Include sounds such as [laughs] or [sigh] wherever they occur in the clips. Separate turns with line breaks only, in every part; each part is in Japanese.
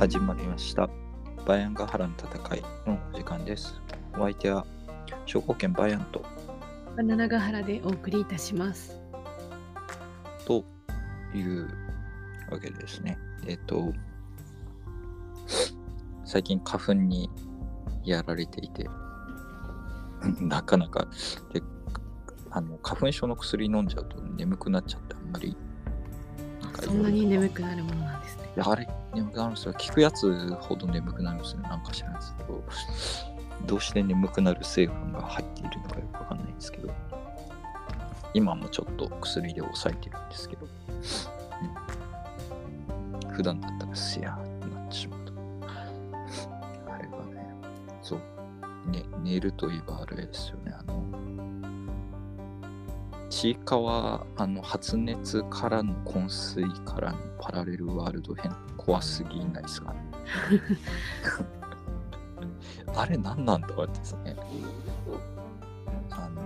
始まりました。バヤンガハラの戦いのお時間です。お相手は、兵庫県バヤンと、
バナナガ原でお送りいたします。
というわけでですね。えっ、と、最近花粉にやられていて、[laughs] なかなか、であの花粉症の薬飲んじゃうと眠くなっちゃって、あんまり。
そんなに眠くなるものなん
やあれ、眠くなるんですよ。聞くやつほど眠くなるんですよ。なんか知らないですけど、どうして眠くなる成分が入っているのかよくわかんないんですけど、今もちょっと薬で抑えてるんですけど、うん、普段だったらせやーってなってしまうと。あれはね、そう、ね、寝るといえばあれですよね。あの、ちいかわあの発熱からの昏睡からのパラレルワールド編怖すぎないですか [laughs] あれ何なんだろうですね。あの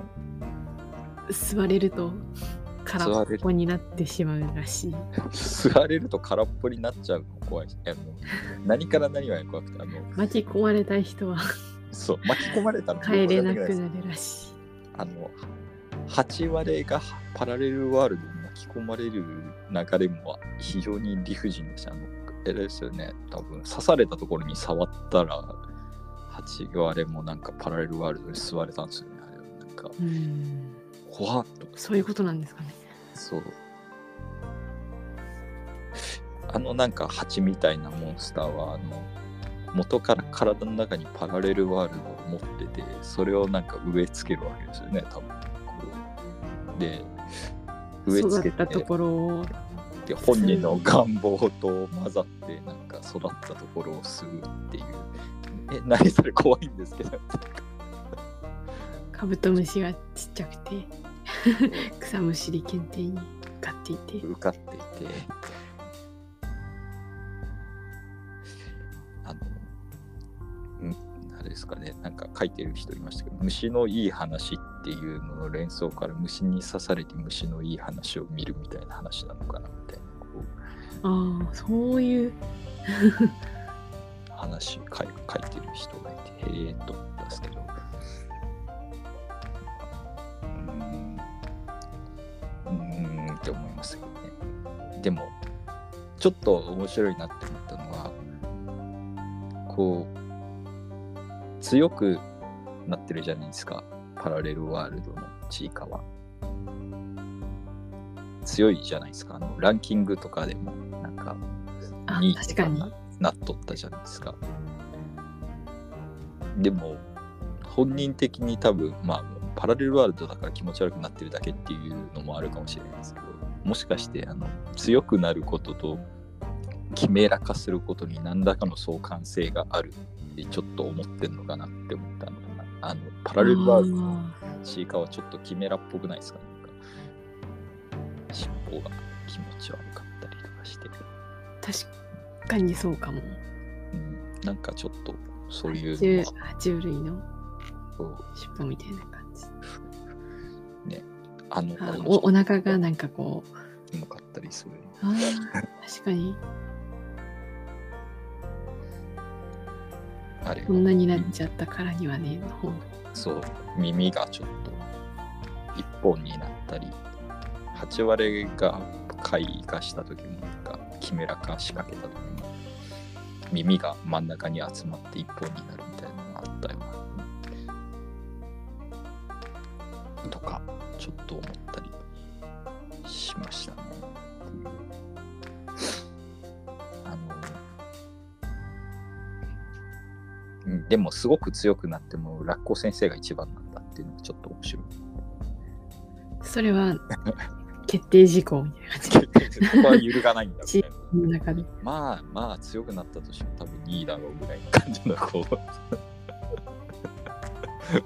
座れると空っぽになってしまうらしい。
座れる。と空っぽになっちゃうの怖い。しあの何から何は怖くてあの
巻き込まれた人は
そう巻き込まれたら
帰れなくなるらしい。
あの8割がパラレルワールドに巻き込まれる流れも非常に理不尽だし、あの、あれですよね、多分刺されたところに触ったら、8割もなんかパラレルワールドに吸われたんですよね、あれ。なんか、
うん。
怖っと。
そういうことなんですかね。
そう。あのなんか蜂みたいなモンスターは、あの、元から体の中にパラレルワールドを持ってて、それをなんか植え付けるわけですよね、多分。で、植え
育
付け
ったところを
で本人の願望と混ざってなんか育ったところを吸うっていう。え、何それ怖いんですけど。
カブトムシがちっちゃくて草むしり検定に受かっていて
受かっていて、ですかね、なんか書いてる人いましたけど、虫のいい話っていうのの連想から虫に刺されて虫のいい話を見るみたいな話なのかなみたいな
ああそういう。[laughs]
話書い書いてる人がいて、へえと思ったんですけど、うーん、うーんって思いましたけどね。でも、ちょっと面白いなって思ったのは、こう、強くなってるじゃないですか、パラレルワールドのちいかわ。強いじゃないですか、あのランキングとかでも、なんか、
あ
2位
確かに
とななっとったじゃないですか。でも、本人的に多分、まあ、パラレルワールドだから気持ち悪くなってるだけっていうのもあるかもしれないですけど、もしかして、あの、強くなることと、キメラ化することに何らかの相関性があるってちょっと思ってんのかなって思ったの。かな。あの、パラレルワールドの
あ
シーカーはちょっとキメラっぽくないですかなんか、尻尾が気持ち悪かったりとかして。
ー確かにそうかも。
うん、なんかちょっとそういう
爬虫類の
こ
尻尾みたいな感じ。
う。ね。あの
あおお腹がなんかこう。
キモかったりする。
確かに
あれ
こんなになっちゃったからにはねの方が
そう。耳がちょっと一本になったり8割が開花した時もなんかキメラ化仕掛けた時も耳が真ん中に集まって一本になるみたいなのがあったよな。とかちょっと思ったりしましたでもすごく強くなってもラッコ先生が一番なんだっていうのがちょっと面白い。
それは決定事項みたいな感じ。
そこは揺るがないんだみた
チ
いな
中で。
まあまあ強くなったとしても多分2位だろうぐらいの感じのこう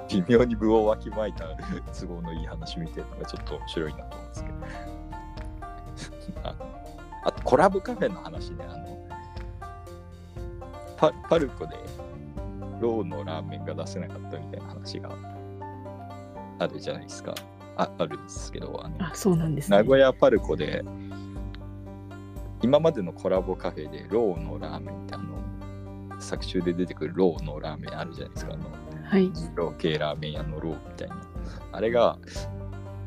微妙に分をわきまえた都合のいい話みたいなのがちょっと面白いなと思うんですけど。ああとコラボカフェの話ね。あのパパルコでローのラーメンが出せなかったみたいな話があるじゃないですか。ああるんですけどあの
あそうなんですね。
名古屋パルコで今までのコラボカフェでローのラーメンってあの作中で出てくるローのラーメンあるじゃないですか。あの
はい。
二郎系ラーメン屋のローみたいな。あれが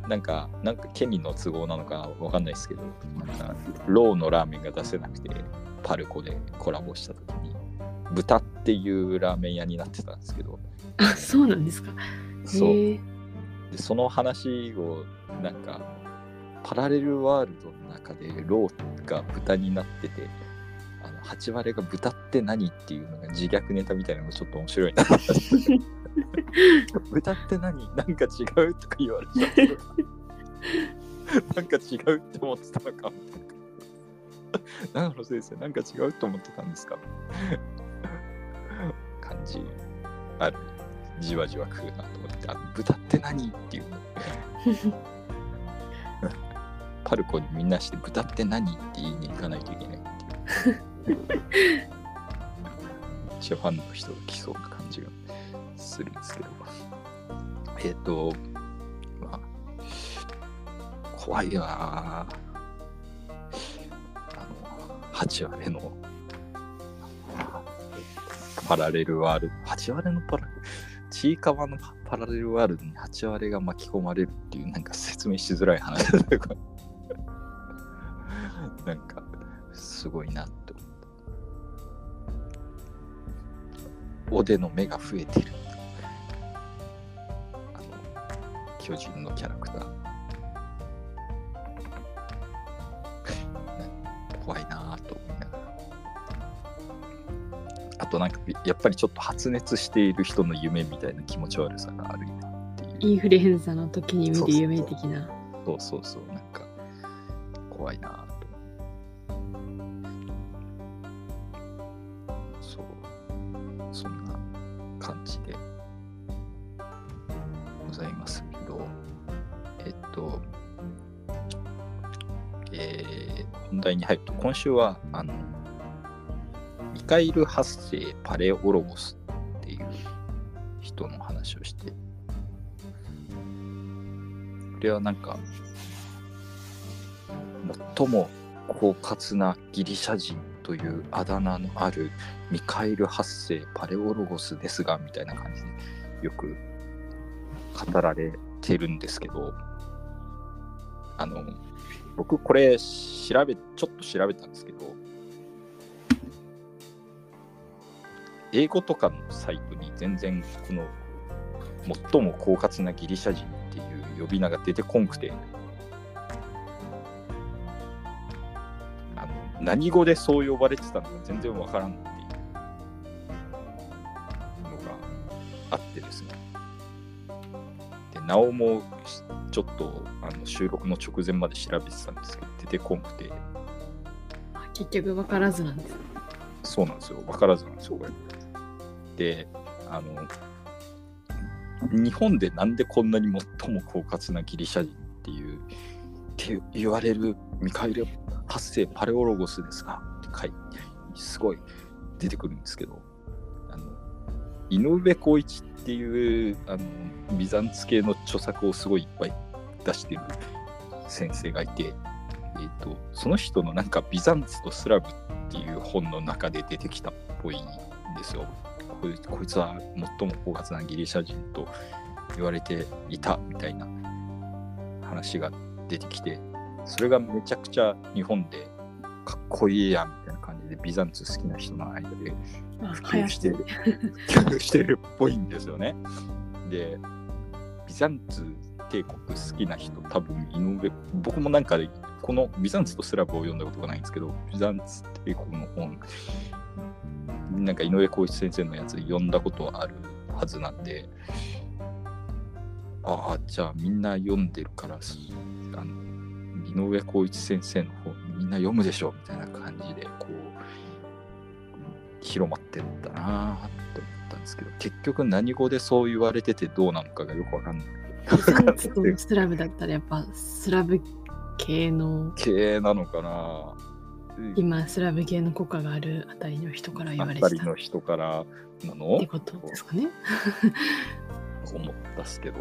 なんかなんかケニーの都合なのかわかんないですけどなんかローのラーメンが出せなくてパルコでコラボした時に豚っていうラーメン屋になってたんですけど。
あ、そうなんですか。
そう。でその話をなんかパラレルワールドの中でローが豚になっててあの8割が豚って何っていうのが自虐ネタみたいなのがちょっと面白いな。[laughs] 豚って何？なんか違うとか言われちゃってなんか違うって思ってたのかみたいな。長野先生なんか違うと思ってたんですか？感じ。ある。じわじわ食うなと思ってあ豚って何っていう [laughs] パルコにみんなして豚って何って言いに行かないといけないっていう。めっちゃファンの人が来そうな感じがするんですけど。えっ、とまあ怖いわあの8割のパラレルワールド。8割のパラちいかわのパラレルワールドに8割が巻き込まれるっていうなんか説明しづらい話だったこれなんかすごいなって思った。おでの目が増えてる。あの巨人のキャラクター。となんかやっぱりちょっと発熱している人の夢みたいな気持ち悪さがあるなっていう
インフルエンザの時に見る夢的な。
そうそうそう、なんか怖いなぁと。そう、そんな感じでございますけど、えっと、えー本題に入ると、今週は、あの、ミカイル発生パレオロゴスっていう人の話をして、これはなんか、最も狡猾なギリシャ人というあだ名のあるミカエル8世パレオロゴスですがみたいな感じでよく語られてるんですけど。あの僕これ調べちょっと調べたんですけど英語とかのサイトに全然この最も狡猾なギリシャ人っていう呼び名が出てこんくてあの何語でそう呼ばれてたのか全然わからんっていうのがあってですねでなおもしちょっとあの収録の直前まで調べてたんですけど出てこんくて
あ結局分からずなんです。
そうなんですよ。分からずなんですよ、これ。で、あの、日本でなんでこんなに最も狡猾なギリシャ人っていう、って言われるミカエル発生パレオロゴスですかって書いて、すごい出てくるんですけど、あの、井上浩一っていう、あの、ビザンツ系の著作をすごいいっぱい出してる先生がいて、えっ、と、その人のなんかビザンツとスラブっていう本の中で出てきたっぽいんですよ。こいこいつは最も狡猾なギリシャ人と言われていたみたいな話が出てきて、それがめちゃくちゃ日本でかっこいいやみたいな感じでビザンツ好きな人の間で
あ
普及してる、[laughs] 普及してるっぽいんですよね。で、ビザンツ帝国好きな人、多分井上、僕もなんかで、このビザンツとスラブを読んだことがないんですけど、ビザンツ帝国の本、なんか井上浩一先生のやつ読んだことはあるはずなんで、ああ、じゃあみんな読んでるから、あの井上浩一先生の本みんな読むでしょみたいな感じで、こう、広まってるんだなって思ったんですけど、結局何語でそう言われててどうなのかがよくわかんない。[laughs]
スラブだったらやっぱスラブ系の
系なのかな
今スラブ系の国家があるあたりの人から言
あ
われてた。っ
たりの人からなの？
てことですかね。
思ったっすけど、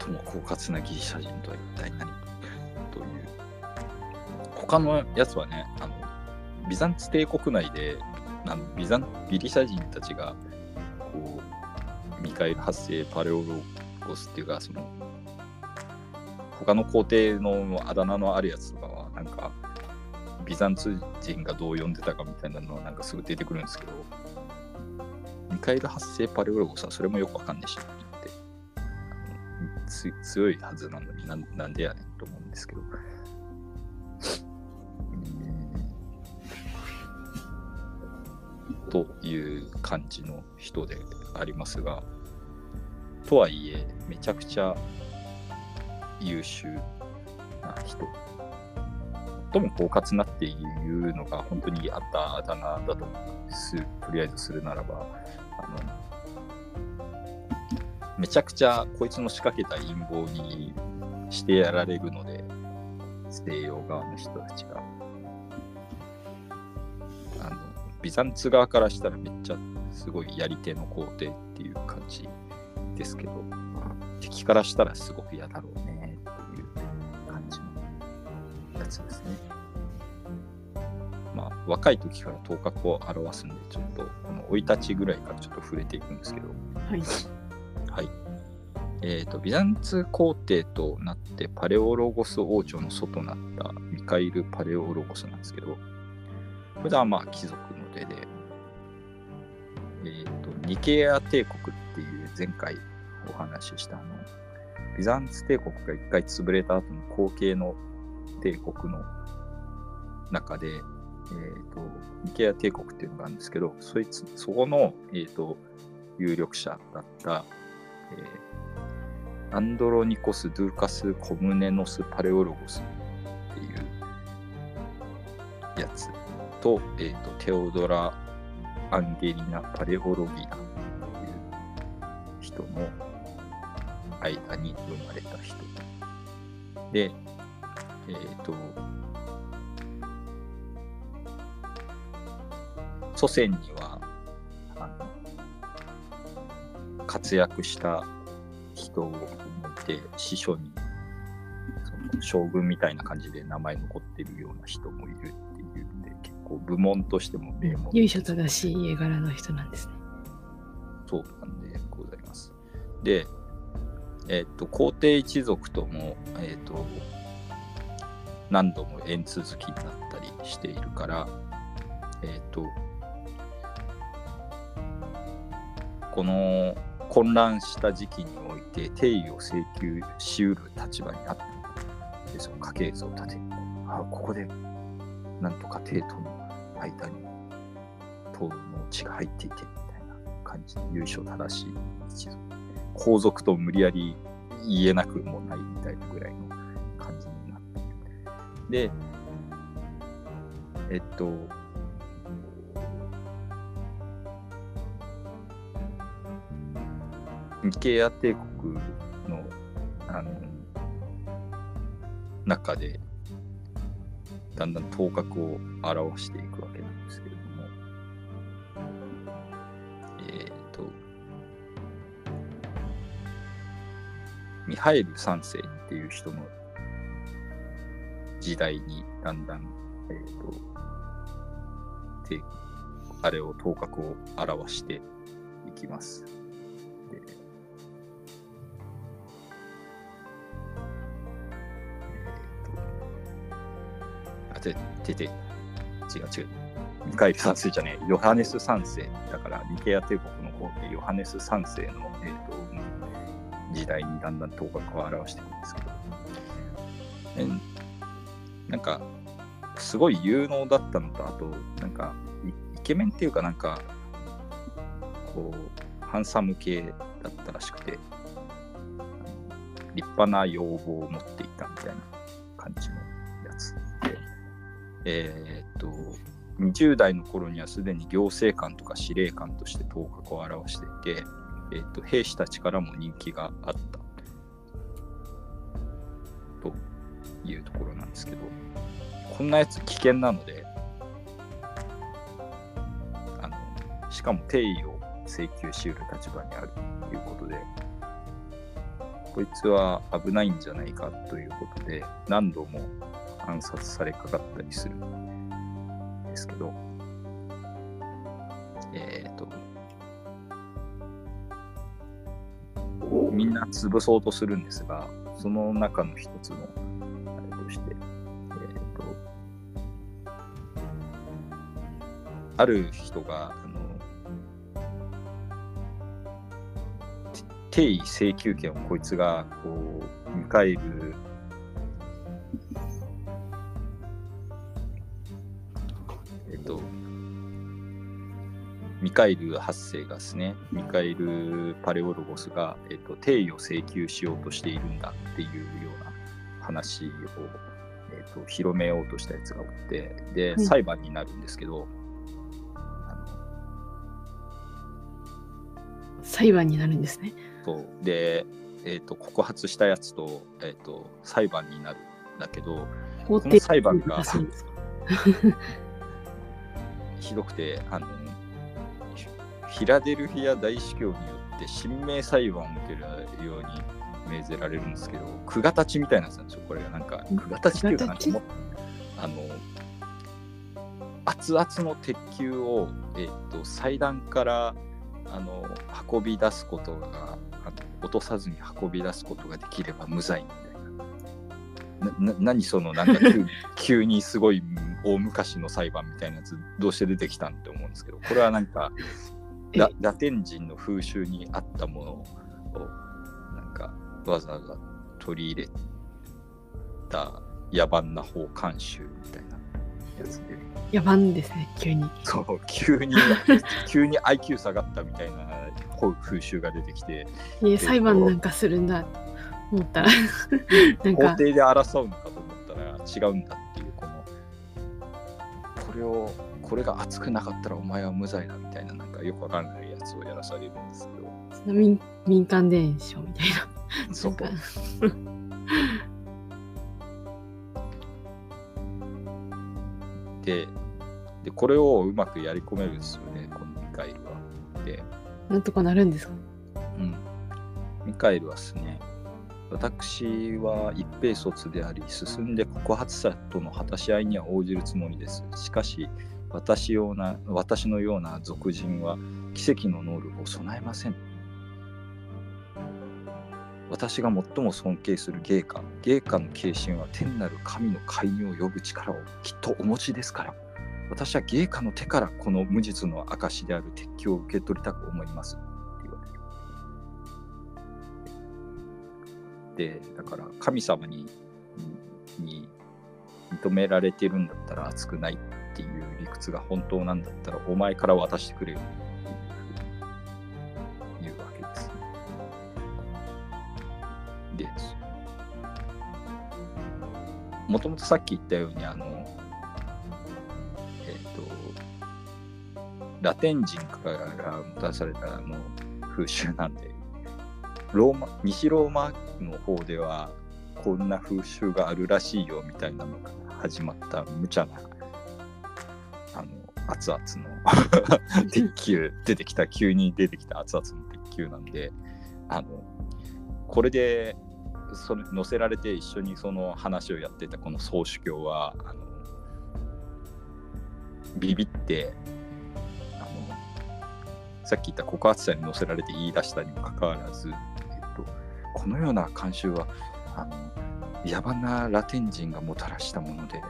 最も狡猾なギリシャ人と？は一体何という。他のやつはね、あのビザンツ帝国内であのビザンギリシャ人たちがこうミカエル発生パレオロゴスっていうかその他の皇帝のあだ名のあるやつとかはなんかビザンツ人がどう呼んでたかみたいなのはなんかすぐ出てくるんですけどミカエル発生パレオロゴスはそれもよくわかんないしって強いはずなのにななんでやねんと思うんですけどという感じの人でありますが、とはいえ、めちゃくちゃ優秀な人。とも狡猾なっていうのが本当にあったあだ名だとすとりあえずするならば、あのめちゃくちゃこいつの仕掛けた陰謀にしてやられるので、西洋側の人たちが。あのビザンツ側からしたらめっちゃすごいやり手の皇帝っていう感じですけど、敵からしたらすごく嫌だろうねやつですね。まあ、若い時から頭角を表すんで、ちょっとこの生い立ちぐらいからちょっと触れていくんですけど、
はい。
はい。えーと、ビザンツ皇帝となってパレオロゴス王朝の祖となったミカイル・パレオロゴスなんですけど、普段はまあ貴族の出で、えーと、ニケア帝国っていう前回お話ししたあの、ビザンツ帝国が一回潰れた後の後継の帝国の中で、えーと、ニケア帝国っていうのがあるんですけど、そいつ、そこの、えーと、有力者だった、えーアンドロニコス・ドゥーカス・コムネノス・パレオロゴスっていうやつと、えーと、テオドラ・アンゲリナ・パレオロギナっていう人の間に生まれた人。で、えっ、と、祖先にはあの活躍した人を見て師匠にその将軍みたいな感じで名前残ってるような人もいるっていうんで結構部門としても名門
由緒正しい家柄の人なんですね。
そうなんでございます。で、えっ、と皇帝一族とも、えっと何度も縁続きになったりしているから、えっ、とこの混乱した時期において定位を請求しうる立場にあったでその家系図を立てあここでなんとか帝との間に党の血が入っていてみたいな感じで優勝正しい一族。皇族と無理やり言えなくもないみたいなぐらいのでえっとニケア帝国のあの中でだんだん頭角を表していくわけなんですけれども。えっ、とミハエル3世っていう人の時代にだんだんえっ、とであれを頭角を表していきます。であ、て、てて、違う違う。ミカエル3世じゃねえ、ヨハネス3世。だから、ニケア帝国の方でヨハネス3世の、えー、と時代にだんだん頭角を表していくんですけど、えなんか、すごい有能だったのと、あと、なんか、イケメンっていうかなんか、こう、ハンサム系だったらしくて、立派な要望を持っていたみたいな感じのやつで、えーっと、20代の頃にはすでに行政官とか司令官として頭角を表していて、えーっと兵士たちからも人気があったというところなんですけど、こんなやつ危険なので、あのしかも定位を請求しうる立場にあるということで、こいつは危ないんじゃないかということで、何度も暗殺されかかったりするんですけど、えっ、と、みんな潰そうとするんですが、その中の一つの、ある人が、あの、て定位請求権をこいつが、こう、ミカエル、えっと、ミカエル8世がですね、ミカエル・パレオロゴスが、えっと、定位を請求しようとしているんだっていうような話を、えっと、広めようとしたやつがおって、で、
うん
裁判になるんですけど、
裁判になるんですね。
そうで、えっと告発したやつと,、えっと裁判になるんだけど
法
この裁判がひどくてあのフフィラデルフィア大司教によって神明裁判を受けるように命ぜられるんですけど久我立ちみたいなやつなんですよこれがなんか
うん
久我立ちっていうかなんかもあの熱々の鉄球を、えっと祭壇からあの運び出すことが落とさずに運び出すことができれば無罪みたいな。なな何そのなんか急急にすごい大昔の裁判みたいなやつどうして出てきたんって思うんですけどこれはなんか [laughs] ラテン人の風習に合ったものをなんかわざわざ取り入れた野蛮な法慣習みたいなやつで
野蛮ですね、急に。
そう急に [laughs] 急に IQ 下がったみたいな風習が出てきて。
え裁判なんかするんだと思ったら、なんか、
法廷で争うのかと思ったら違うんだっていうこのこれをこれが熱くなかったらお前は無罪だみたいななんかよくわかんないやつをやらされるんですけど。
民民間伝承みたいな。
そう
か
ででこれをうまくやり込めるんですよねこのミカエルは。で、
なんとかなるんですか？
うん、ミカエルはですね私は一平卒であり進んで告発者との果たし合いには応じるつもりです。しかし私ような私のような俗人は奇跡の能力を備えません私が最も尊敬する芸家芸家の化身は天なる神の介入を呼ぶ力をきっとお持ちですから。私は芸家の手からこの無実の証である鉄球を受け取りたく思います。って言われるでだから神様にに認められてるんだったら熱くないっていう理屈が本当なんだったらお前から渡してくれよ。でもともとさっき言ったようにあのえっ、とラテン人からもたらされたあの風習なんでローマ西ローマの方ではこんな風習があるらしいよみたいなのが始まった無茶なあの熱々の [laughs] 鉄球出てきた急に出てきた熱々の鉄球なんであのこれでそれ載せられて一緒にその話をやってたこの総主教はあのビビってあのさっき言った告発者に載せられて言い出したにもかかわらず、えっと、このような慣習はあの野蛮なラテン人がもたらしたもので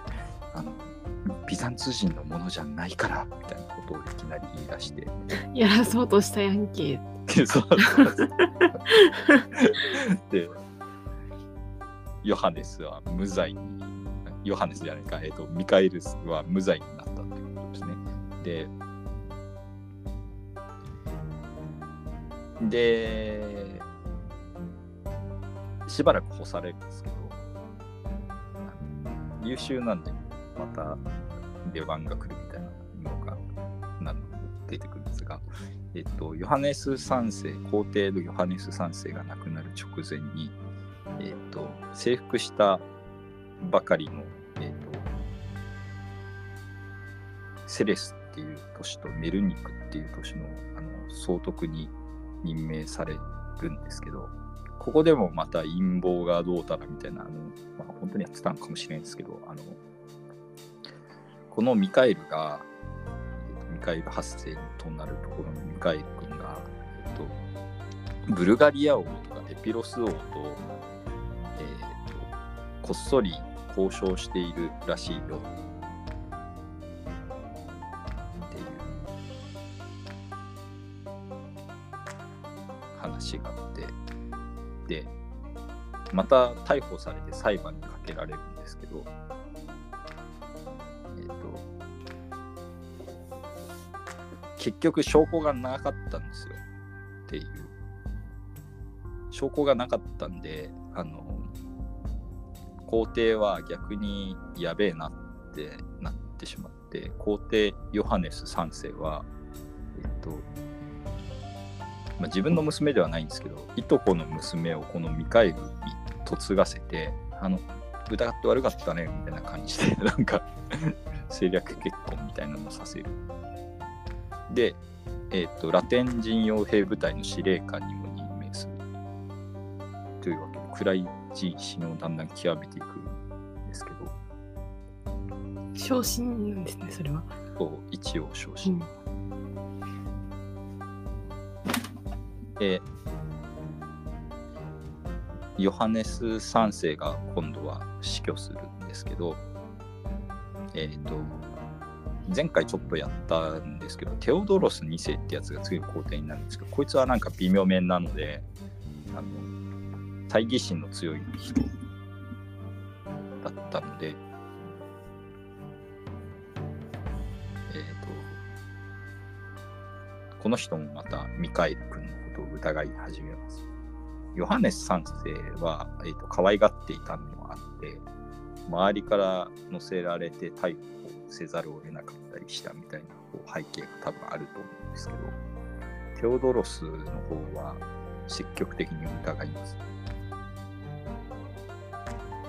あのビザンツ人のものじゃないからみたいなことをいきなり言い出して
やらそうとしたやんけ。
で [laughs] そうそうそう [laughs] でヨハネスは無罪にヨハネスじゃないか、えっとミカエルスは無罪になったということですね。ででしばらく干されるんですけど優秀なんでまた出番が来るみたいなのが出てくるんですが、えっと、ヨハネス3世、皇帝のヨハネス3世が亡くなる直前に、えっと、征服したばかりの、えっと、セレスっていう都市とメルニクっていう都市のあの総督に任命されるんですけど、ここでもまた陰謀がどうたらみたいな、あのまあ、本当にやってたのかもしれないんですけど、あのこのミカエルが、えっとミカエル8世となるところのミカエル君が、えっと、ブルガリア王とかエピロス王、と、こっそり交渉しているらしいよ。っていう話があって。でまた逮捕されて裁判にかけられるんですけど。えっ、と結局証拠がなかったんですよ。っていう。証拠がなかったんであの皇帝は逆にやべえなってなってしまって皇帝ヨハネス3世はえっとまあ、自分の娘ではないんですけどいとこの娘をこのミカエルに嫁がせてあの疑って悪かったねみたいな感じで [laughs] なんか政略結婚みたいなのをさせる。で、えっとラテン人傭兵部隊の司令官にも任命する。というわけで暗い人心をだんだん極めていくんですけど
昇進なんですね、それは。
そう一応昇進
うん。
で、ヨハネス3世が今度は死去するんですけど、えっ、と、前回ちょっとやったんですけど、テオドロス2世ってやつが次の皇帝になるんですけど、こいつはなんか微妙面なので、あの、大義心の強い人だったので、えっ、と、この人もまたミカエル君のことを疑い始めます。ヨハネス3世は、えー、と可愛がっていたのもあって、周りから乗せられて逮捕せざるを得なかったりしたみたいなこう背景が多分あると思うんですけど、テオドロスの方は積極的に疑います。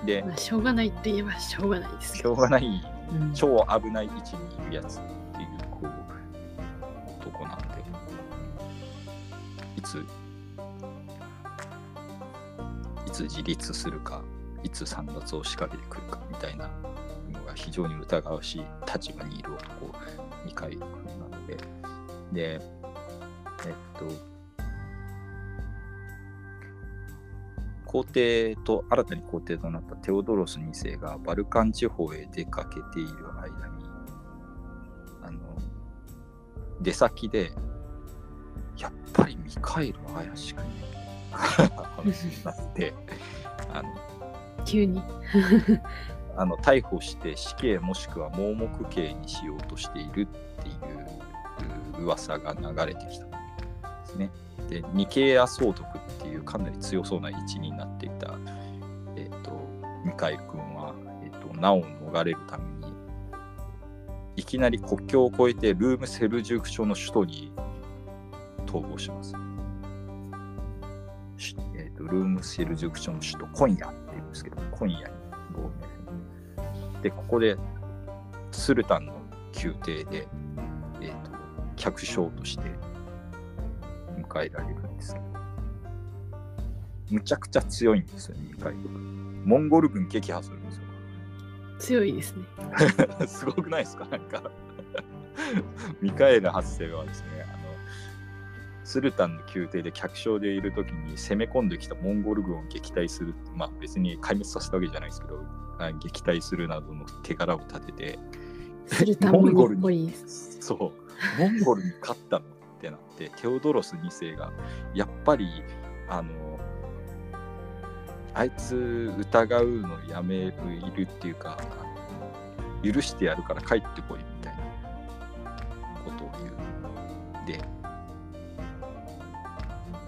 で、
まあ、しょうがないといえばしょうがないです。
し。ょうがない。
うん。
超危ない位置にいるやつっていうこう男なんで。いついつ自立するかいつ散奪を仕掛けてくるかみたいなのが非常に疑わしい立場にいる男ミカエル君なので。でえっと皇帝と新たに皇帝となったテオドロス2世がバルカン地方へ出かけている間にあの出先でやっぱりミカエルは怪しくね話になってあの
急に。[laughs]
あの逮捕して死刑もしくは盲目刑にしようとしているっていうう噂が流れてきたんですね。でニケア総督っていうかなり強そうな位置になっていた、えー、とミカエル君は、えー、と難を逃れるためにいきなり国境を越えてルームセルジューク朝の首都に逃亡します。えー、とルームセルジューク朝の首都コンヤっていうんですけどコンヤに亡命でここでスルタンの宮廷で、えー、と客商として迎えられるんですむちゃくちゃ強いんですよねミカエル君モンゴル軍撃破するんですよ。
強いですね。
すごくないですか。なんかミカエル8世はですねあのスルタンの宮廷で客商でいる時に攻め込んできたモンゴル軍を撃退するまあ別に壊滅させたわけじゃないですけどあ撃退するなどの手柄を立てて。
スルタンもっぽいです。
そう。モンゴルに勝ったの？ってなってテオドロス2世がやっぱりあのあいつ疑うのやめるいるっていうか許してやるから帰ってこいみたいなことを言うで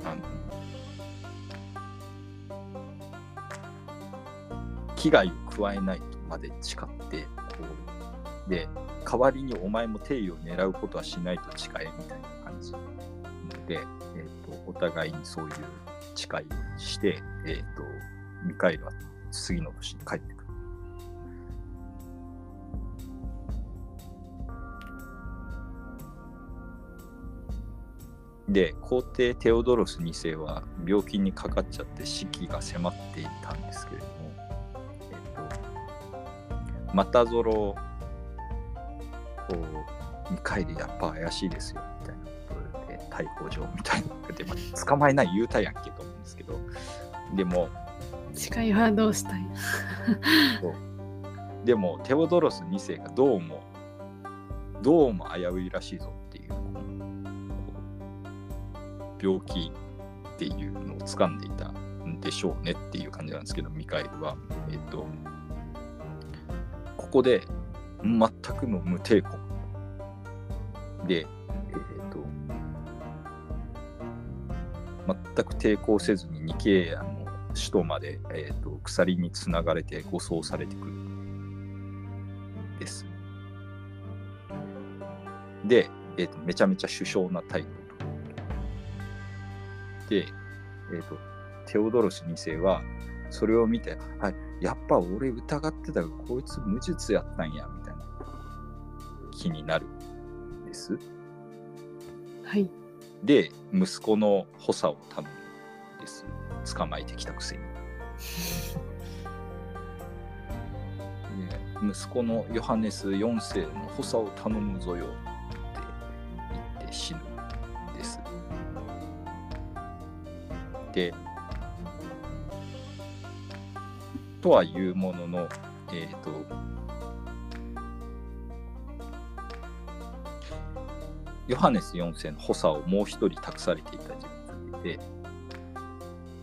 あの危害を加えないとまで誓ってこうで代わりにお前も定位を狙うことはしないと誓えみたいな。じで、えー、とお互いにそういう誓いをして、えー、とミカエルは次の年に帰ってくる。で皇帝テオドロス2世は病気にかかっちゃって死期が迫っていたんですけれども、えっと、またぞろこうミカエルやっぱ怪しいですよみたいな逮捕状みたいなので、まあ、捕まえない言うたやんけと思うんですけどでも
誓いはどうしたい
でもテオドロス2世がどうもどうも危ういらしいぞっていう病気っていうのを掴んでいたんでしょうねっていう感じなんですけどミカエルは。えっ、とここで全くの無抵抗。でえっ、と全く抵抗せずにニケイアの首都まで、えー、と鎖につながれて護送されてくるです。で、えーと、めちゃめちゃ首相な態度で、えーと、テオドロス2世はそれを見て、はい、やっぱ俺疑ってたがこいつ無実やったんやみたいな気になるんです。
はい。
で、息子の補佐を頼むんです。捕まえてきたくせに。息子のヨハネス4世の補佐を頼むぞよって言って死ぬんです。で、とはいうものの、えっ、と、ヨハネス4世の補佐をもう一人託されていた人物で、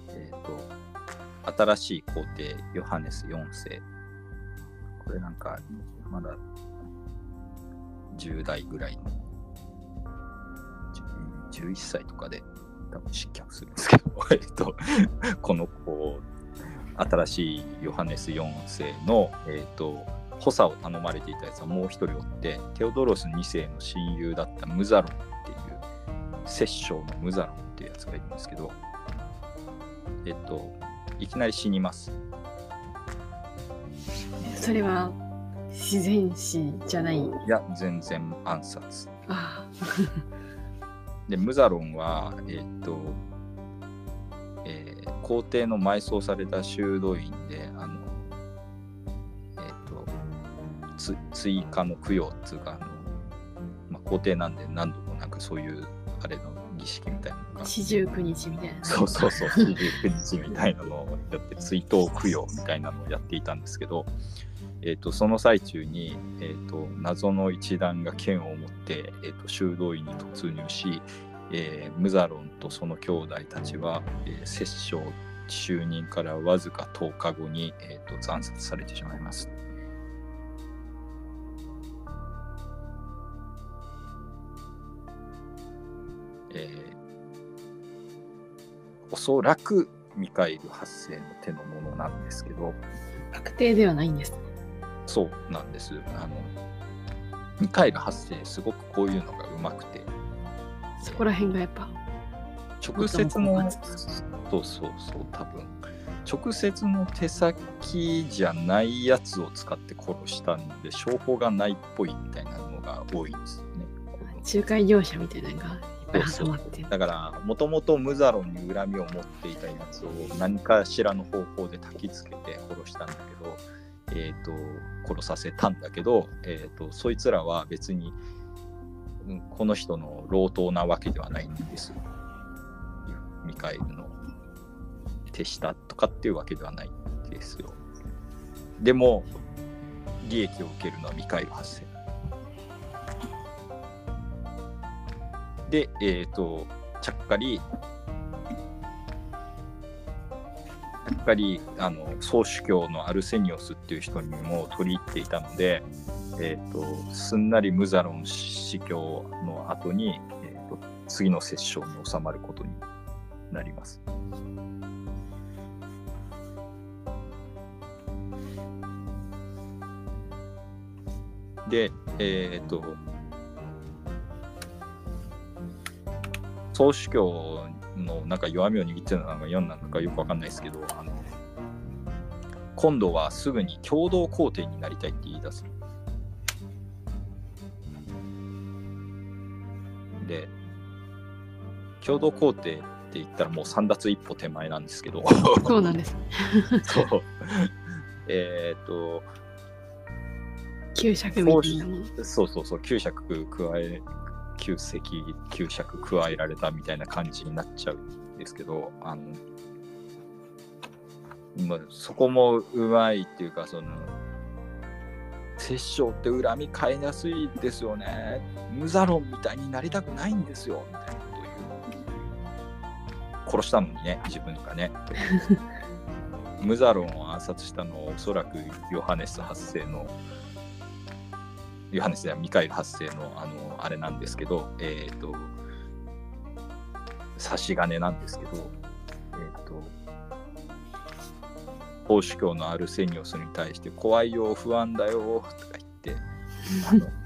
えっ、と、新しい皇帝ヨハネス4世。これなんか、まだ10代ぐらいの、11歳とかで多分失脚するんですけど、[laughs] えっと、この子、新しいヨハネス4世の、えっと、補佐を頼まれていたやつはもう一人おって、テオドロス2世の親友だったムザロンっていう、摂政のムザロンっていうやつがいるんですけど、えっと、いきなり死にます。
それは自然死じゃない？
いや、全然暗殺。
あ
で、ムザロンは、えっと、えー皇帝の埋葬された修道院で、あの、追加の供養っていうか、あの、まあ、皇帝なんで何度もなんかそういう、あれの儀式みたいなのが
あ、四十九日みたいな。
そうそうそう、四十九日みたいなのをやって、追悼供養みたいなのをやっていたんですけど、えー、とその最中に、えー、と謎の一団が剣を持って、えー、と修道院に突入し、えームザロンとその兄弟たちは、えー、摂政就任からわずか10日後に、えー、と惨殺されてしまいます。えーおそらくミカエル8世の手のものなんですけど、
確定ではないんですね。
そうなんです。あの、ミカエル8世、すごくこういうのがうまくて、
そこら辺がやっぱ。
直接のそうそうそう、多分、直接の手先じゃないやつを使って殺したんで、証拠がないっぽいみたいなのが多いんですよね。
仲介業者みたいなのがいっぱい挟まって。
だから、もともとムザロンに恨みを持っていたやつを何かしらの方法で焚きつけて殺したんだけど、えっ、と、殺させたんだけど、えっ、と、そいつらは別に、うんこの人の老頭なわけではないんですよ。ミカエルの手下とかっていうわけではないんですよ。でも、利益を受けるのはミカエル8世。で、えっ、と、ちゃっかり、ちゃっかり、あの、総主教のアルセニオスっていう人にも取り入っていたので、えっ、と、すんなりムザロン司教の後に、えー、と次の摂政に収まることになります。で、えっ、と、総主教のなんか弱みを握ってるのが4なのかよくわかんないですけど、あの今度はすぐに共同皇帝になりたいって言い出す。で、共同皇帝って言ったらもう三奪一歩手前なんですけど
そうなんです。
そうえっと [laughs]
旧尺みたいなもの。
そうそうそう9尺加え9席9尺加えられたみたいな感じになっちゃうんですけどあの、まあ、そこもうまいっていうかその殺生って恨み買いやすいですよね。無ザロンみたいになりたくないんですよみたいなことを言う。殺したのにね自分がね。ムザロンを暗殺したのはおそらくヨハネス発生のヨハネスやミカエル発生のあのあれなんですけど、えっ、と、差し金なんですけど、えっ、と、奉主教のアルセニオスに対して、怖いよ、不安だよ、とか言って、あの [laughs]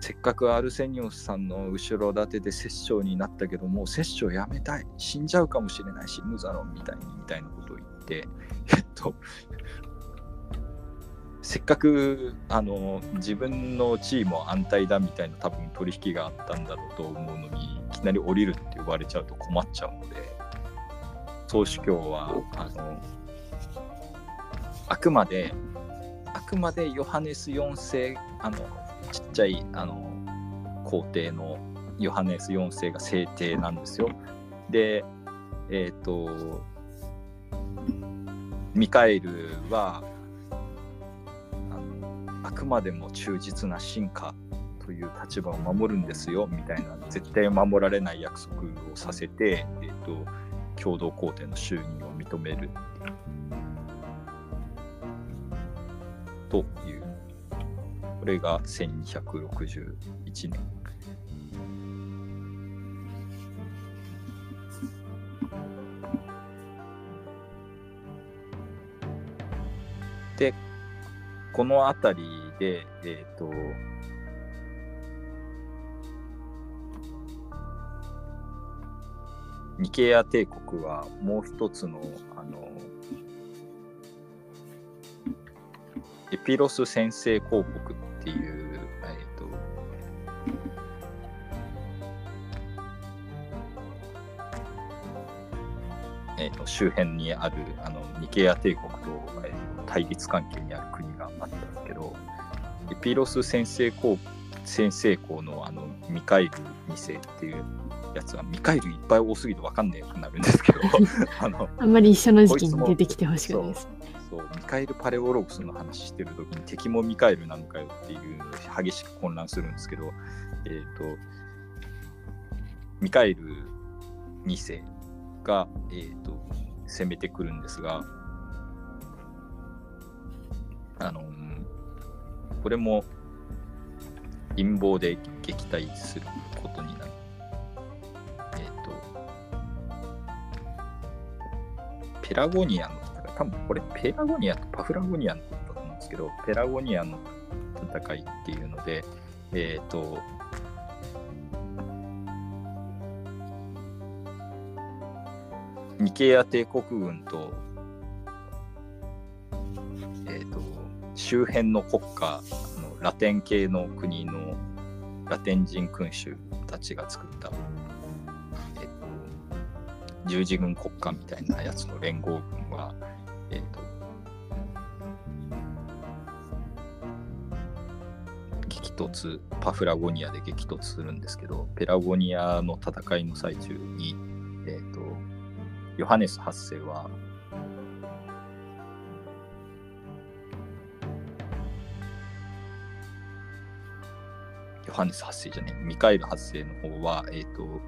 せっかくアルセニオスさんの後ろ盾で殺生になったけど、もう殺生やめたい、死んじゃうかもしれないし、ムザロンみたいに、みたいなことを言って、えっと、せっかくあの自分の地位も安泰だみたいな多分取引があったんだろうと思うのにいきなり降りるって言われちゃうと困っちゃうので宗主教はあのあくまであくまでヨハネス4世あのちっちゃいあの皇帝のヨハネス4世が制定なんですよ。でえっ、とミカエルはあくまでも忠実な進化という立場を守るんですよみたいな絶対守られない約束をさせて、えー、と共同皇帝の就任を認める。という。これが1261年。でこの辺りで、えっ、と、ニケア帝国はもう一つの、あの、エピロス先制公国っていう、えっ、と、えー、と周辺にあるあのニケア帝国と,、えーと対立関係にある国エピロス先制公先制公のあのミカイル2世っていうやつはミカイルいっぱい多すぎて分かんなくなるんですけど [laughs] あの
あんまり一緒の時期に出てきてほしくないです。
そうミカエル・パレオログスの話してる時に敵もミカエルなのかよっていう激しく混乱するんですけど、えっ、とミカエル2世が、えー、と攻めてくるんですがあのこれも陰謀で撃退することになる。えっ、とペラゴニアの戦い、多分これペラゴニアとパフラゴニアのことだと思うんですけど、ペラゴニアの戦いっていうので、えっ、と、ニケア帝国軍と、周辺の国家のラテン系の国のラテン人君主たちが作った、えっ、と、十字軍国家みたいなやつの連合軍は、えっ、と、激突、パフラゴニアで激突するんですけど、ペラゴニアの戦いの最中に、えっ、と、ヨハネス8世は、ヨハネス8世じゃね、ミカエル8世の方は、えっ、と、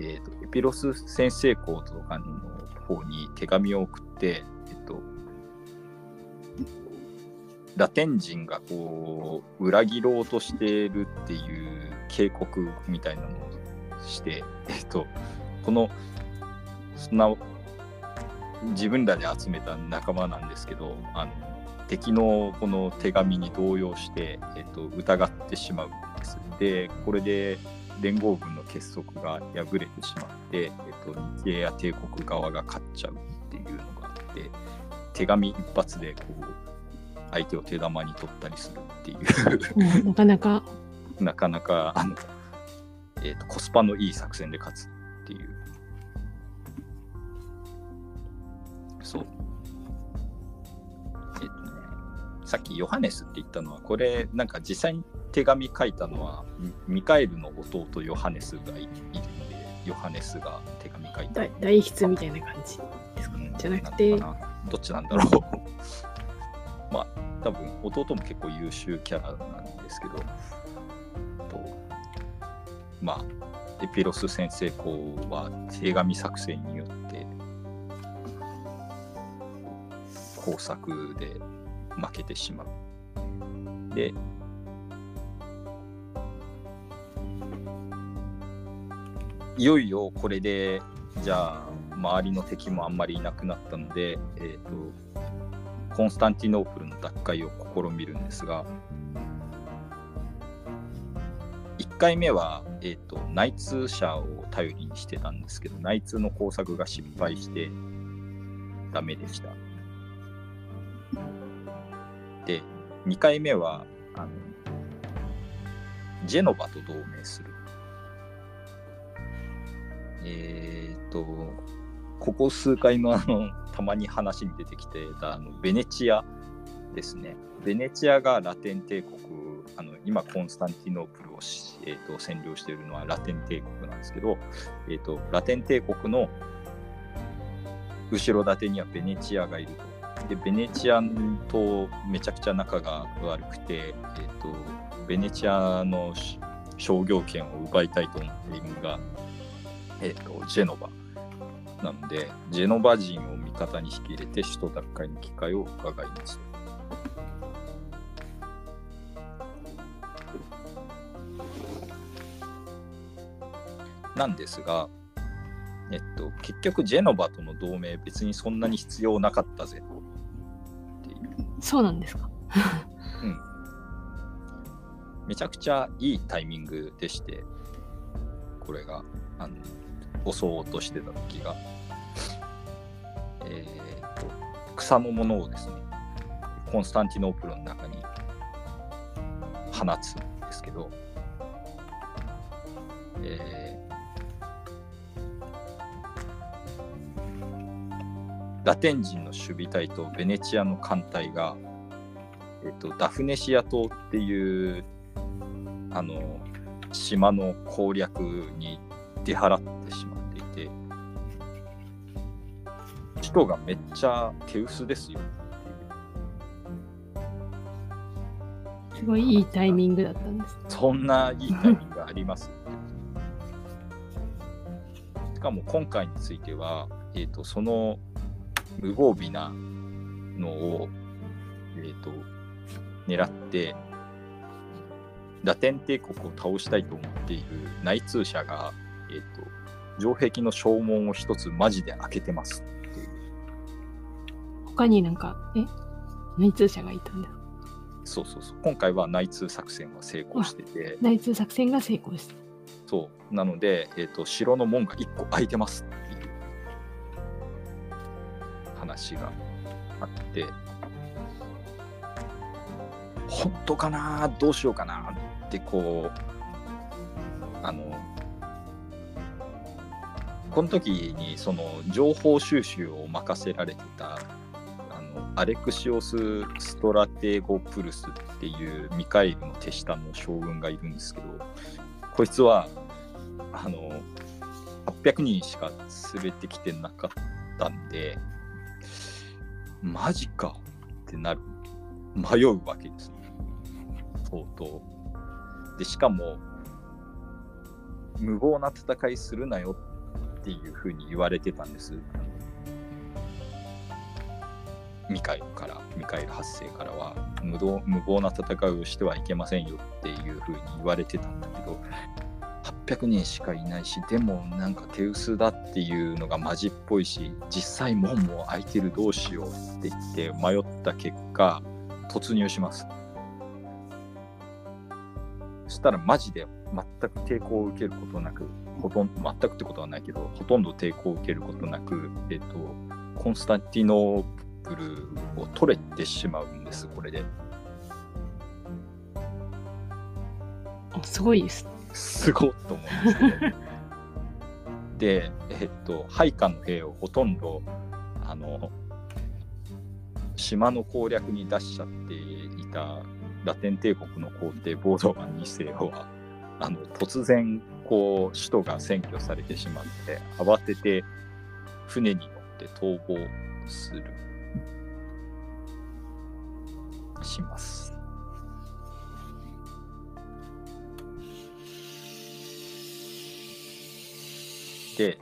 えーと、エピロス先生校とかの方に手紙を送って、えっと、ラテン人がこう裏切ろうとしているっていう警告みたいなのをして、えっと、このそんな自分らで集めた仲間なんですけどあの敵のこの手紙に動揺して、えっと、疑ってしまう。てこれで連合軍の結束が破れてしまって、えっと、日英や帝国側が勝っちゃうっていうのがあって手紙一発でこう相手を手玉に取ったりするっていう。
なかなか。[laughs]
なかなかあの、えーと、とコスパのいい作戦で勝つっていう。そう。えっ、とねさっきヨハネスって言ったのはこれなんか実際に手紙書いたのは、ミミカエルの弟ヨハネスがいいるんで、ヨハネスが手紙書いた。
大大筆みたいな感じですか
うん
じゃなくて
どっちなんだろう。[laughs] まあ、多分弟も結構優秀キャラなんですけど、とまあ、エピロス先生公は手紙作戦によって工作で負けてしまう。で、いよいよこれでじゃあ周りの敵もあんまりいなくなったので、えー、とコンスタンティノープルの奪回を試みるんですが1回目は、えー、と内通者を頼りにしてたんですけど内通の工作が失敗してダメでした。で2回目はあのジェノバと同盟する。えー、と、ここ数回のあの、たまに話に出てきてたあのベネチアですね。ベネチアがラテン帝国、あの今コンスタンティノープルを、えー、と占領しているのはラテン帝国なんですけど、えー、とラテン帝国の後ろ盾にはベネチアがいると。で、ベネチアとめちゃくちゃ仲が悪くて、えー、とベネチアの商業権を奪いたいと思っているが、えー、とジェノバなのでジェノバ人を味方に引き入れて首都奪回の機会を伺います。なんですが、えっと、結局ジェノバとの同盟別にそんなに必要なかったぜ。っていう
そうなんですか？[laughs]
めちゃくちゃいいタイミングでしてこれが。あの襲おうとしてた時がえー、と草のものをですねコンスタンティノープルの中に放つんですけど、えーラテン人の守備隊とベネチアの艦隊が、えっと、ダフネシア島っていうあの島の攻略に出払ってしまっていて。首都がめっちゃ手薄ですよ。
すごいいいタイミングだったんです。
そんないいタイミングあります。しかも今回については、えー、とその無防備なのを、えー、と狙ってラテン帝国を倒したいと思っている内通者が、えー、と城壁の正門を一つマジで開けてます。っていう
他になんか、え内通者がいたんですか
そうそうそう。今回は内通作戦は成功してて。
内通作戦が成功した。
そう。なので、えー、と城の門が1個開いてますっていう。話があって。本当かな？どうしようかな？ってこうあのこの時にその情報収集を任せられてたあのアレクシオス・ストラテゴプルスっていうミカエルの手下の将軍がいるんですけどこいつはあの800人しか連れてきてなかったんでマジかってなる迷うわけです。ね相当。でしかも無謀な戦いするなよっていうふうに言われてたんです。ミカエルからミカエル発生からは無謀無謀な戦いをしてはいけませんよっていうふうに言われてたんだけど800人しかいないしでもなんか手薄だっていうのがマジっぽいし実際門も開いてるどうしようって言って迷った結果突入します。そしたらマジで全く抵抗を受けることなくほとんど全くってことはないけどほとんど抵抗を受けることなくえっ、とコンスタンティノープルを取れてしまうんですこれで
あすごいです。
すごいと思うんですけど [laughs] で、えっと、配下の兵をほとんどあの島の攻略に出しちゃっていたラテン帝国の皇帝ボードマン2世はあの突然こう首都が占拠されてしまって慌てて船に乗って逃亡するします。で、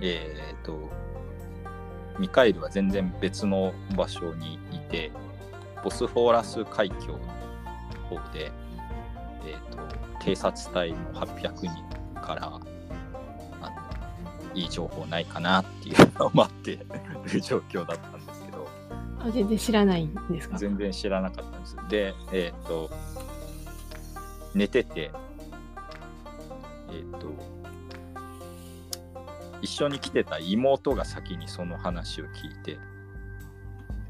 えっ、と、ミカエルは全然別の場所にいて、ボスフォーラス海峡の方で、えー、と偵察隊の800人からあのいい情報ないかなっていうのを待って [laughs] る状況だったんですけど、
あ全然知らないんですか？
全然知らなかったんです。で、えっ、と、寝てて、えっ、と、一緒に来てた妹が先にその話を聞いて、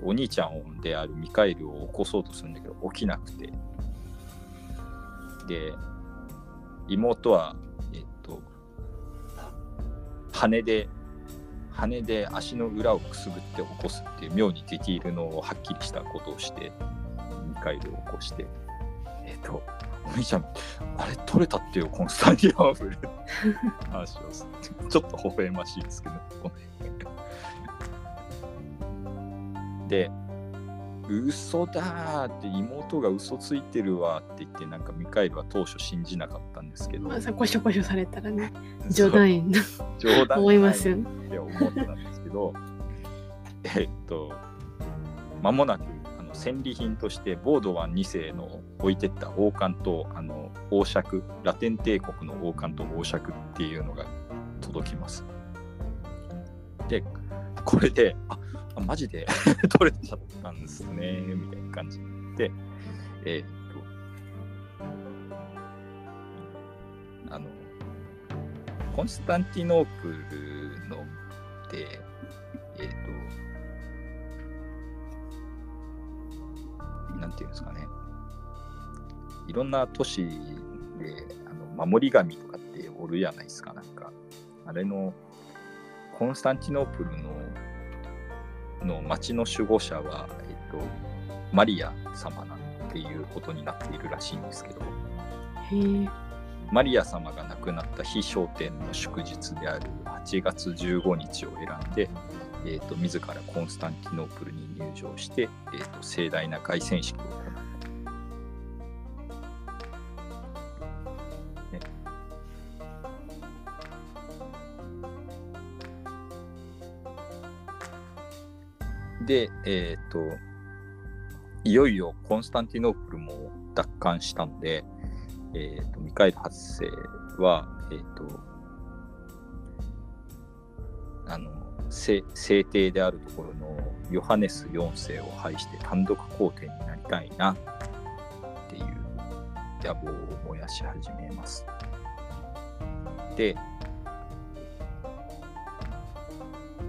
お兄ちゃんであるミカエルを起こそうとするんだけど、起きなくて。で、妹は、えっ、と、羽で羽で足の裏をくすぐって起こすっていう妙にディティールのはっきりしたことをしてミカエルを起こしてえっ、とお兄ちゃんあれ取れたってよコンスタンティノープル話をする。ちょっと微笑ましいですけどこの辺で嘘だーって妹が嘘ついてるわって言ってなんかミカエルは当初信じなかったんですけど、
まあさこしょこしょされたらね [laughs] 冗談。やんな
冗談
思いますよ。ね
って思ったんですけど。[laughs] えっと間もなくあの戦利品としてボードワン2世の置いてった王冠とあの王爵ラテン帝国の王冠と王爵っていうのが届きます。でこれでああマジで？[laughs] 取れちゃったんですねみたいな感じで。えーっとあのコンスタンティノープルので、えっ、と、なんていうんですかね、いろんな都市であの守り神とかっておるやないですか、なんか。あれの、コンスタンティノープルのの町の守護者は、えっ、と、マリア様なんていうことになっているらしいんですけど、
へえ。
マリア様が亡くなった非商店の祝日である8月15日を選んで、えー、と自らコンスタンティノープルに入場して、えー、と盛大な凱旋式を行っで、えっ、と、いよいよコンスタンティノープルも奪還したので、えー、とミカエル8世は、えー、とあの聖帝であるところのヨハネス4世を拝して単独皇帝になりたいなっていう野望を燃やし始めます。で、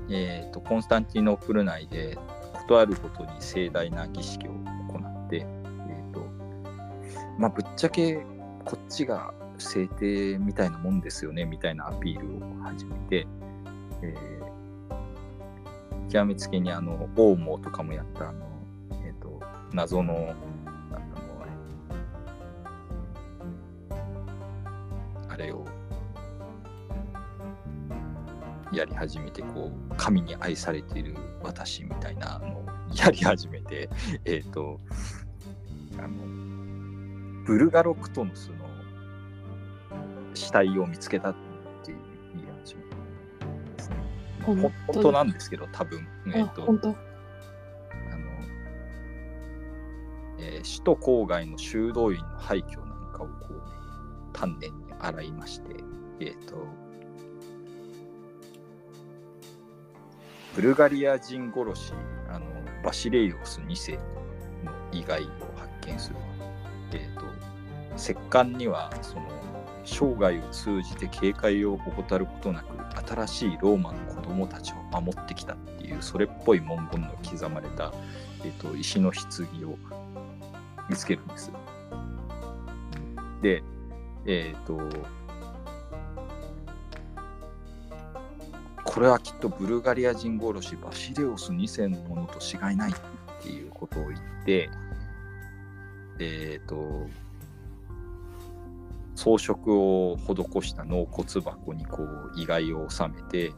えー、とコンスタンティノープル内でことあるごとに盛大な儀式を行って、えーとまあ、ぶっちゃけこっちが聖帝みたいなもんですよねみたいなアピールを始めて、えー極めつけにあのオウモとかもやったあの、えー、と謎のやり始めてこう神に愛されている私みたいなのをやり始めて [laughs] えっ、とあのブルガロクトノスの死体を見つけたっていう言い始めですね。
本
当なんですけど、多分、え
あ
っ、と、あの、えー首都郊外の修道院の廃墟なんかをこう、ね、丹念に洗いまして、えっ、と、ブルガリア人殺し、あの、バシレイオス2世の遺骸を発見する。えっ、と、石棺には、その、生涯を通じて警戒を怠ることなく新しいローマの子供たちを守ってきたっていうそれっぽい文言の刻まれた、えー、と石の棺を見つけるんです。で、えっ、とこれはきっとブルガリア人殺しバシレオス2世のものと違いないっていうことを言ってえっ、と装飾を施した納骨箱にこう遺骸を収めて、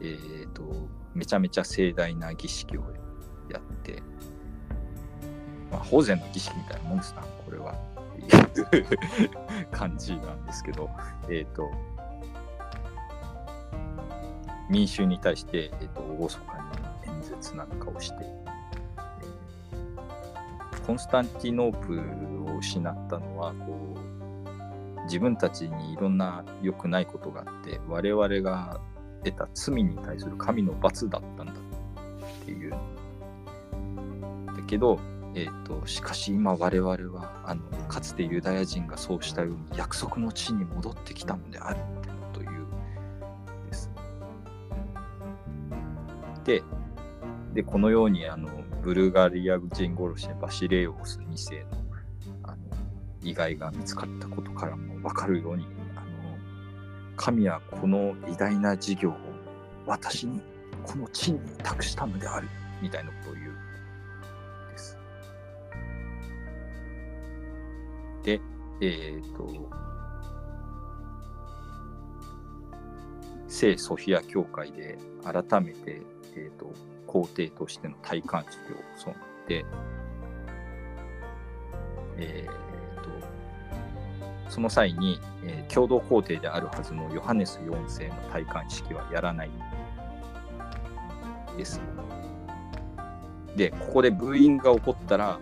えー、とめちゃめちゃ盛大な儀式をやって、まあ、法然の儀式みたいなもんですなこれはっていう [laughs] 感じなんですけどえっ、と民衆に対して、えー、と厳かに演説なんかをして、えーコンスタンティノープルを失ったのはこう自分たちにいろんな良くないことがあって我々が得た罪に対する神の罰だったんだっていう。だけど、えー、としかし今我々はあのかつてユダヤ人がそうしたように約束の地に戻ってきたのであるででこのようにあのブルガリア人殺しバシレオス2世のあの遺骸が見つかったことからも分かるようにあの神はこの偉大な事業を私にこの地に託したのであるみたいなことを言うんです。で、えっ、と、聖ソフィア教会で改めて、えー、と皇帝としての戴冠式を行って、えー、とその際に、えー共同皇帝であるはずのヨハネス4世の戴冠式はやらないです。で、ここでブーイングが起こったら、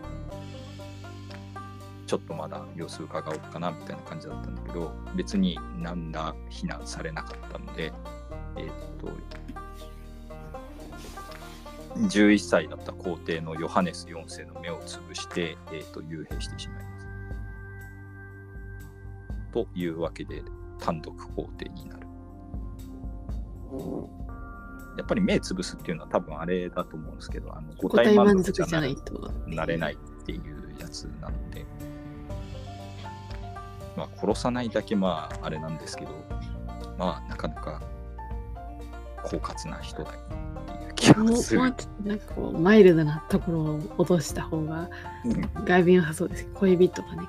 ちょっとまだ様子伺おうかなみたいな感じだったんだけど、別に何ら非難されなかったので、えーっと、11歳だった皇帝のヨハネス4世の目をつぶして、えーっと幽閉してしまいます。というわけで、単独皇帝になる。やっぱり目つぶすっていうのは多分あれだと思うんですけど、あの
五体満足じゃないと。
なれないっていうやつなので、まあ、殺さないだけまああれなんですけど、まあなかなか狡猾な人だよ気がする。
もうちょっとなんかこうマイルドなところを落とした方が
うん
外弁派そうですけど恋人がね。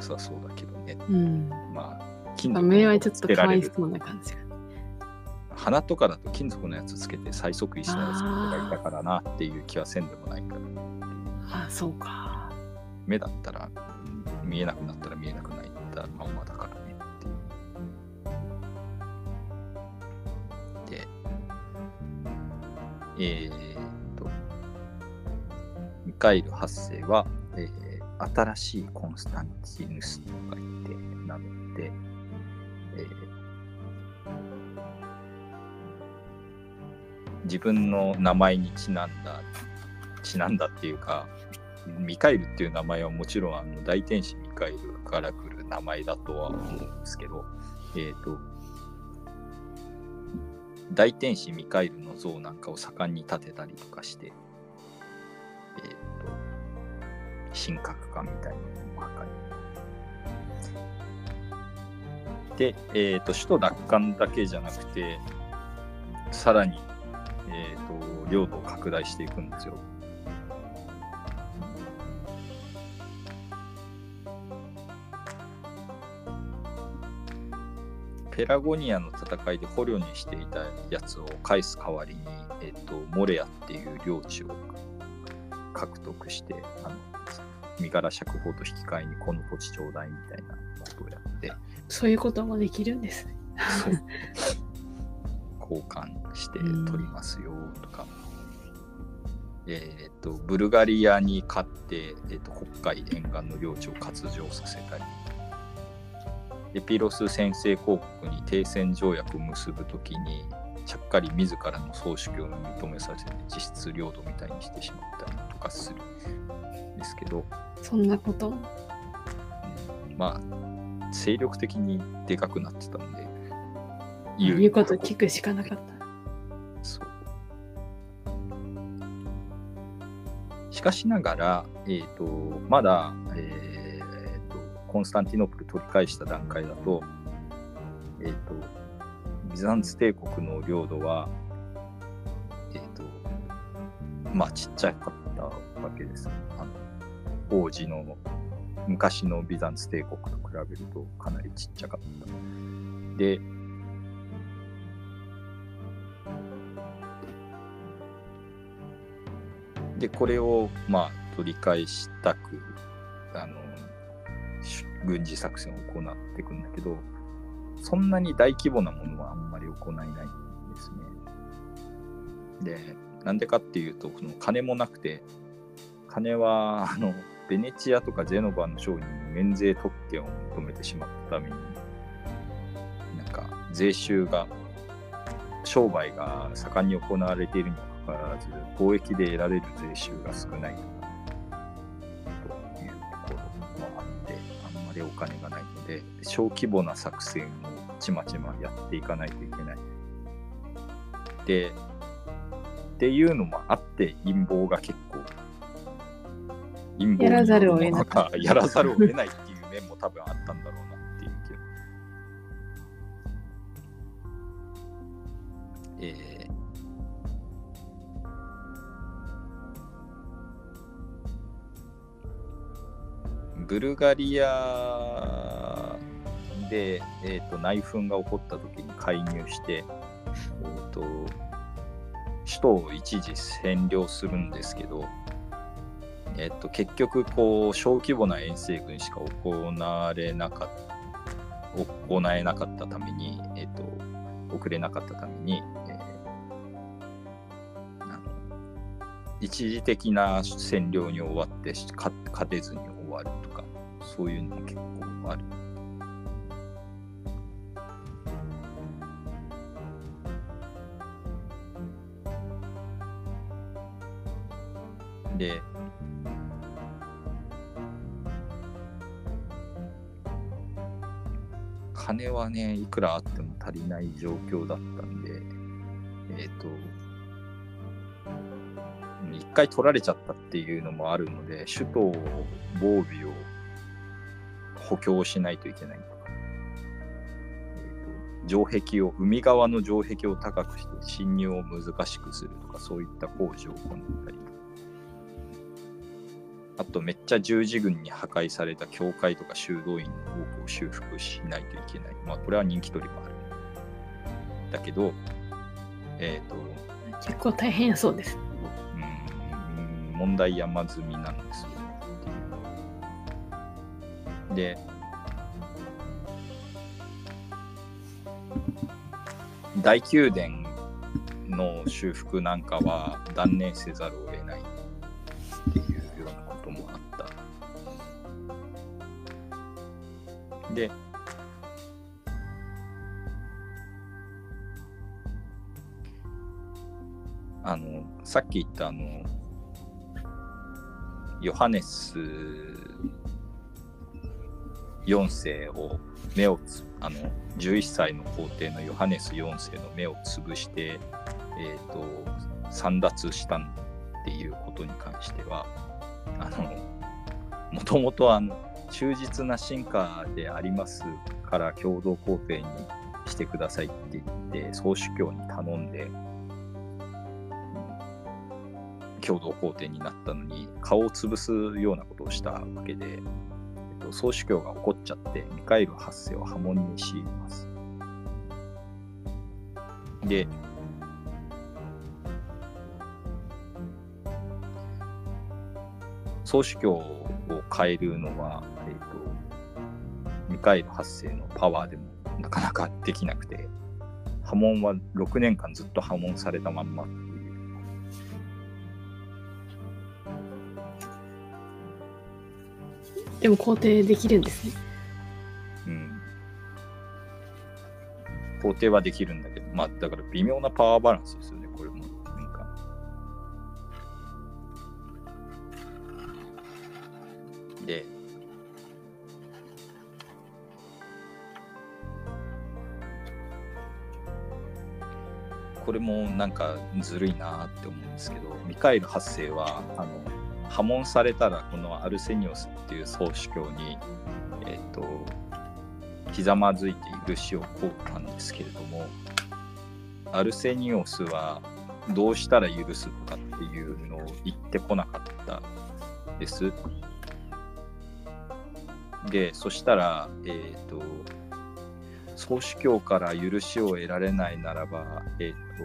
そうそうだけどね。
うん。
まあ、金
まあ
属
目はちょっとかわいそうな感じが。
鼻とかだと金属のやつつけて最速位したやつがいたからなっていう気はせんでもないから。
ああ、そうか。
目だったらうん見えなくなったら見えなくなったまんまだからねえーと、ミカエル8世は、えー新しいコンスタンティヌスと書いてなので、えー自分の名前にちなんだ、ちなんだっていうか、ミカエルっていう名前はもちろんあの大天使ミカエルから来る名前だとは思うんですけど、えっ、と、大天使ミカエルの像なんかを盛んに建てたりとかして、えっ、と、神格化みたいなのを図り。で、えっ、と、首都奪還だけじゃなくて、さらに、えっ、と、領土を拡大していくんですよ。ペラゴニアの戦いで捕虜にしていたやつを返す代わりに、えっと、モレアっていう領地を獲得して、あの身柄釈放と引き換えにこの土地ちょうだいみたいなことをやって、
そういうこともできるんですね。[laughs]
交換して取りますよとか、えっとブルガリアに勝って、えっと黒海沿岸の領地を割譲させたりエピロス先制公国に停戦条約を結ぶときにちゃっかり自らの総主教を認めさせて実質領土みたいにしてしまったりとかするんですけど、
そんなこと？
まあ精力的にでかくなってたので
言うこと聞くしかなかった。
そうしかしながら、えー、とまだ、えーとコンスタンティノープル取り返した段階だと,、えー、とビザンツ帝国の領土は、えっ、と、まあちっちゃかったわけです。あの王子の昔のビザンツ帝国と比べるとかなりちっちゃかった。で、で、これをまあ取り返したく、軍事作戦を行っていくんだけど、そんなに大規模なものはあんまり行えないんですね。で、なんでかっていうと、この金もなくて、金は、あの、ベネチアとかゼノバの商人に免税特権を求めてしまったために、なんか、税収が、商売が盛んに行われているにもかかわらず、貿易で得られる税収が少ない金がないので、小規模な作戦をちまちまやっていかないといけない。で、っていうのもあって、陰謀が結構、陰謀
やらざるを得な
かった。やらざるを得ないっていう面も多分あったんだろうなっていう気が。えーブルガリアで、えー、と内紛が起こった時に介入して、えー、と首都を一時占領するんですけど、えー、と結局こう小規模な遠征軍しか行われなかっ行えなかったために、えー、と遅れなかったために、えーあの一時的な占領に終わって勝勝てずに終わるとかそういうのも結構ある。で、金はね、いくらあっても足りない状況だったんで、えっ、と、一回取られちゃったっていうのもあるので、首都を防備を補強しないといけないとか、えーと城壁を、海側の城壁を高くして侵入を難しくするとか、そういった工事を行ったり、あとめっちゃ十字軍に破壊された教会とか修道院の多くを修復しないといけない。まあこれは人気取りもある。だけど、えっ、と、
結構大変そうです。
うん問題山積みなんですよ。で、大宮殿の修復なんかは断念せざるを得ないで、あの、さっき言ったあの、ヨハネス4世を目をつあの11歳の皇帝のヨハネス4世の目を潰して、えー、と散奪したっていうことに関してはあのもともとあの忠実な進化でありますから共同皇帝にしてくださいって言って総主教に頼んで共同皇帝になったのに顔を潰すようなことをしたわけで、えっと、総主教が怒っちゃってミカエル8世を波紋に強います。で、総主教を変えるのは、えっと、ミカエル8世のパワーでもなかなかできなくて、波紋は6年間ずっと波紋されたまんまっていう。
でも肯定できるんですね。
うん。肯定はできるんだけど、まあだから微妙なパワーバランスですよこれもなんかずるいなって思うんですけど、ミカエル8世は、あの、破門されたら、このアルセニオスっていう総主教に、えっ、と、ひざまずいて許しを請ったんですけれども、アルセニオスはどうしたら許すとかっていうのを言ってこなかったです。で、そしたら、えっ、と、総主教から許しを得られないならば、えっ、と、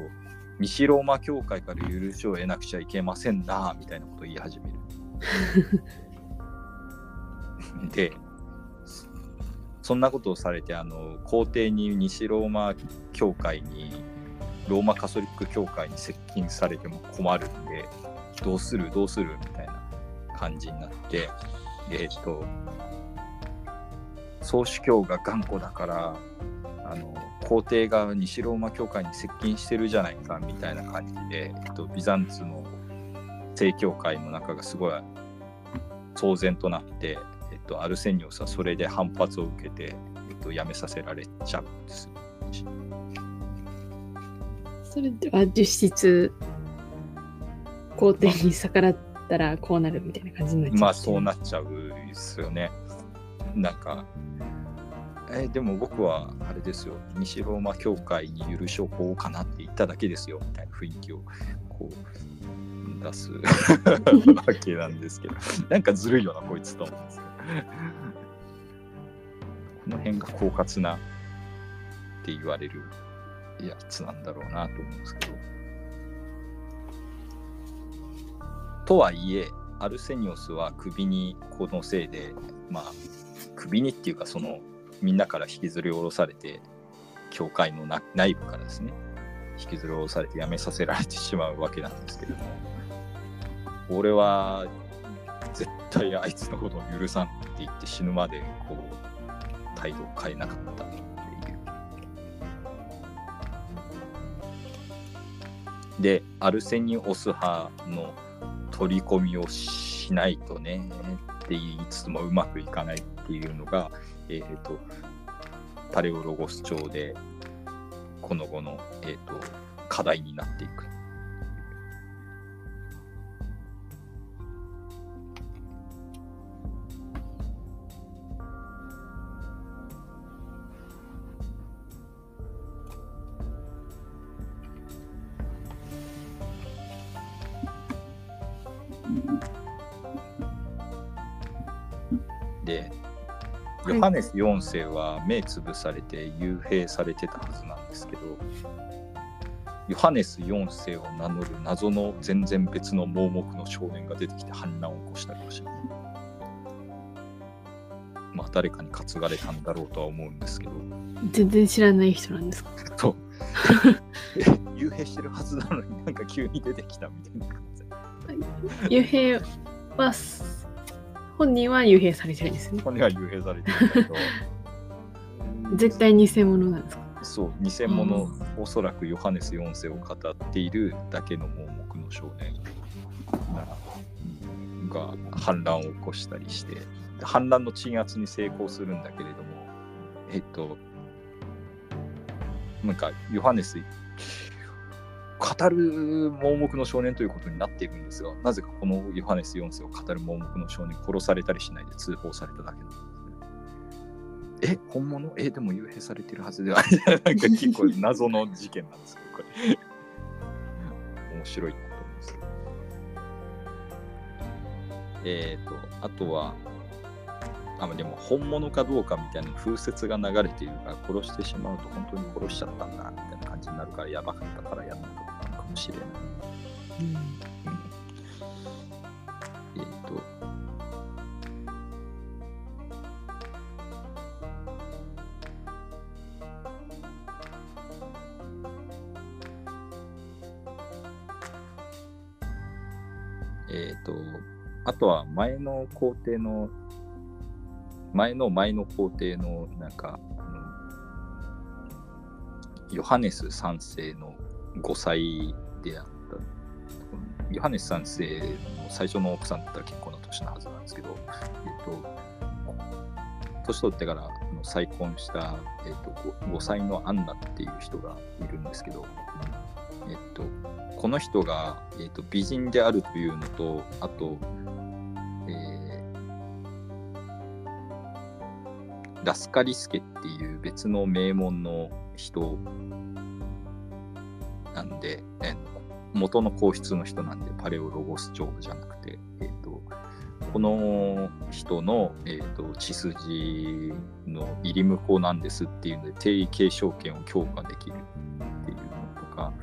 西ローマ教会から許しを得なくちゃいけませんな、みたいなことを言い始める。[laughs] で、そそんなことをされて、あの、皇帝に西ローマ教会に、ローマカソリック教会に接近されても困るんで、どうするどうするみたいな感じになって、えっ、と、総主教が頑固だから、あの皇帝が西ローマ教会に接近してるじゃないかみたいな感じで、えっと、ビザンツの正教会の中がすごい騒然となって、えっと、アルセニオスはそれで反発を受けて、えっと、辞めさせられちゃうんです。
それでは実質皇帝に逆らったらこうなるみたいな感じになっちゃう。
まあそうなっちゃうですよね。なんか、えでも僕はあれですよ、西ローマ教会に許しをこうかなって言っただけですよみたいな雰囲気をこう出す [laughs] わけなんですけど、なんかずるいよな、こいつと思うんですけど。この辺が狡猾なって言われるやつなんだろうなと思うんですけど。とはいえ、アルセニオスは首にこのせいで、まあ、首にっていうか、その、みんなから引きずり下ろされて、教会の内部からですね、引きずり下ろされて辞めさせられてしまうわけなんですけれども、俺は絶対あいつのことを許さんって言って死ぬまで、こう、態度を変えなかったっていう。で、アルセニオス派の取り込みをしないとねって言いつつもうまくいかないっていうのが、えー、とパレオロゴス調でこの後の、えー、と課題になっていく。ス4世は目つぶされて幽閉されてたはずなんですけど、ヨハネス4世を名乗る謎の全然別の盲目の少年が出てきて反乱を起こしたりもします。まあ誰かに担がれたんだろうとは思うんですけど、
全然知らない人なんですか？
そう。え [laughs] 幽閉してるはずなのになんか急に出てきたみたいな感じ。
幽閉はす本人は幽閉されてるんですね。
これが幽閉されてるんだけど、[laughs]
絶対偽物なんですか？
そう、偽物、おそらくヨハネス4世を語っているだけの盲目の少年。が反乱を起こしたりして、反乱の鎮圧に成功するんだけれども、えっと、なんかヨハネス、語る盲目の少年ということになっているんですが、なぜかこのヨハネス4世を語る盲目の少年、殺されたりしないで通報されただけなんですね。え、本物？え、でも幽閉されてるはずではなんか結構謎の事件なんですけど、これ。面白いなと思うんです。えっ、と、あとは、あ、でも本物かどうかみたいな風説が流れているから、殺してしまうと本当に殺しちゃったんだみたいな感じになるから、やばかったからやったのかもしれない。えっ、と、えっ、と、あとは前の皇帝の、前の前の皇帝の、なんか、ヨハネス3世の5歳であった、ヨハネス3世の最初の奥さんだったら結構な年のはずなんですけど、えっ、と、年取ってから再婚した、えっと 5, 歳のアンナっていう人がいるんですけど、えっと、この人が、えっと、美人であるというのと、あと、えーラスカリスケっていう別の名門の人なんで、え元の皇室の人なんで、パレオロゴス朝じゃなくて、えっ、と、この人の、えー、と血筋の入り向こうなんですっていうので定位継承権を強化できるっていうのとか、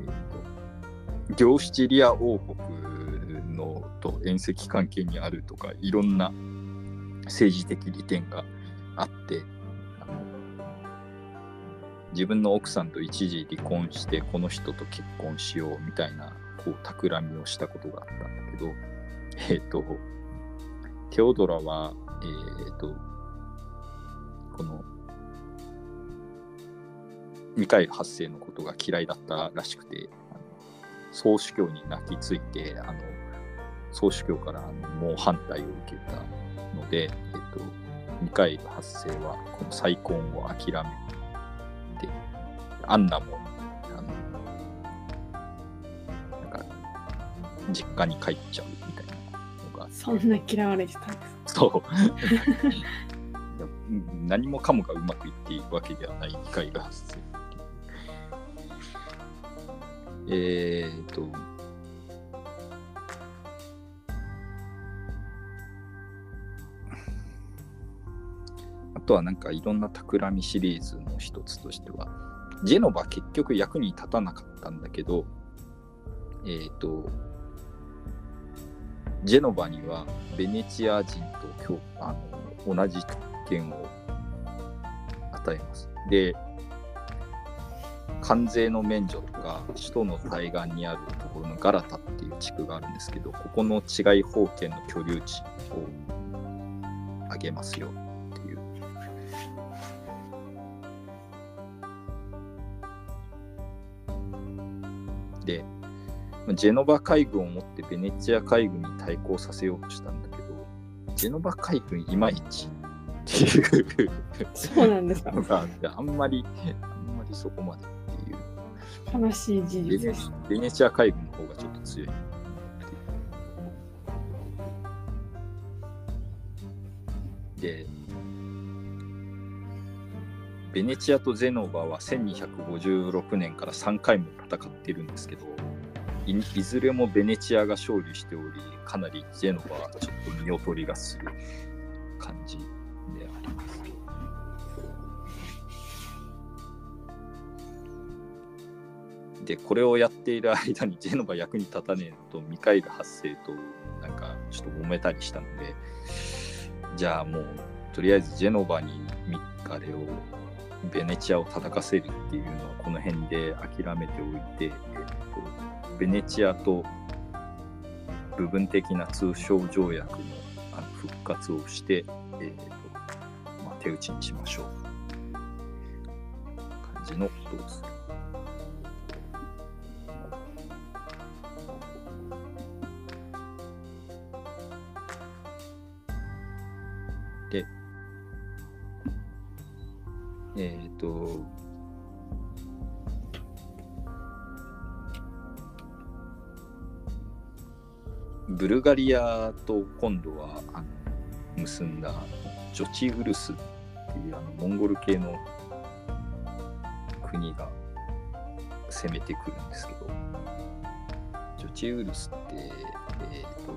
えー、と両シチリア王国のと縁石関係にあるとかいろんな政治的利点があって自分の奥さんと一時離婚してこの人と結婚しようみたいなこう企みをしたことがあったんだけどえっ、ー、と、テオドラは、えっ、ー、と、この、ミカエル発生のことが嫌いだったらしくて、総主教に泣きついて、あの総主教からあの猛反対を受けたので、えっ、ー、と、ミカエル発生はこの再婚を諦めて、アンナも、あの、なんか、実家に帰っちゃう
そんな嫌われてたんです
そう。[laughs] 何もかもがうまくいっているわけではない機会が発生えーと。あとはなんかいろんな企みシリーズの一つとしてはジェノバ結局役に立たなかったんだけどえっ、ー、とジェノバにはベネチア人とあの同じ特権を与えます。で、関税の免除とか、首都の対岸にあるところのガラタっていう地区があるんですけど、ここの違い法権の居留地をあげますよで、ジェノバ海軍を持ってベネチア海軍に対抗させようとしたんだけど、ジェノバ海軍いまいちっていう
そうなんですか
あんまり、あんまりそこまでっていう。
悲しい事実です。
ベネチア海軍の方がちょっと強い。で、ベネチアとゼノバは1256年から3回も戦ってるんですけど、いいずれもベネチアが勝利しており、かなりジェノバはちょっと見劣りがする感じであります。で、これをやっている間にジェノバ役に立たねえとミカイル発生となんかちょっと揉めたりしたので、じゃあもうとりあえずジェノバにミカレをベネチアを叩かせるっていうのはこの辺で諦めておいて、えっと、ベネチアと部分的な通商条約のあの復活をして、えーとまあ、手打ちにしましょう。感じのことです。えっ、ー、と、ブルガリアと今度はあの結んだジョチウルスっていうあのモンゴル系の国が攻めてくるんですけど、ジョチウルスって、えっ、ー、と、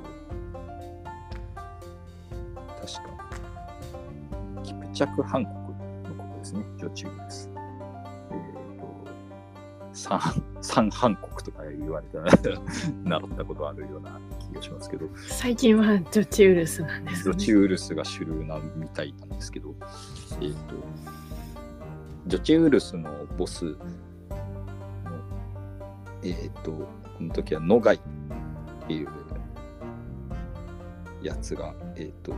確か、キプチャクハ国のことですね、ジョチウルス。えっ、ー、と、三、三ハ国とか言われたら習ったことあるような気がしますけど。
最近はジョチウルスなんです
ね。ジョチウルスが主流なみたいなんですけど。えっ、ー、とジョチウルスのボスのえっ、ー、とこの時はノガイっていうやつがえっ、ー、と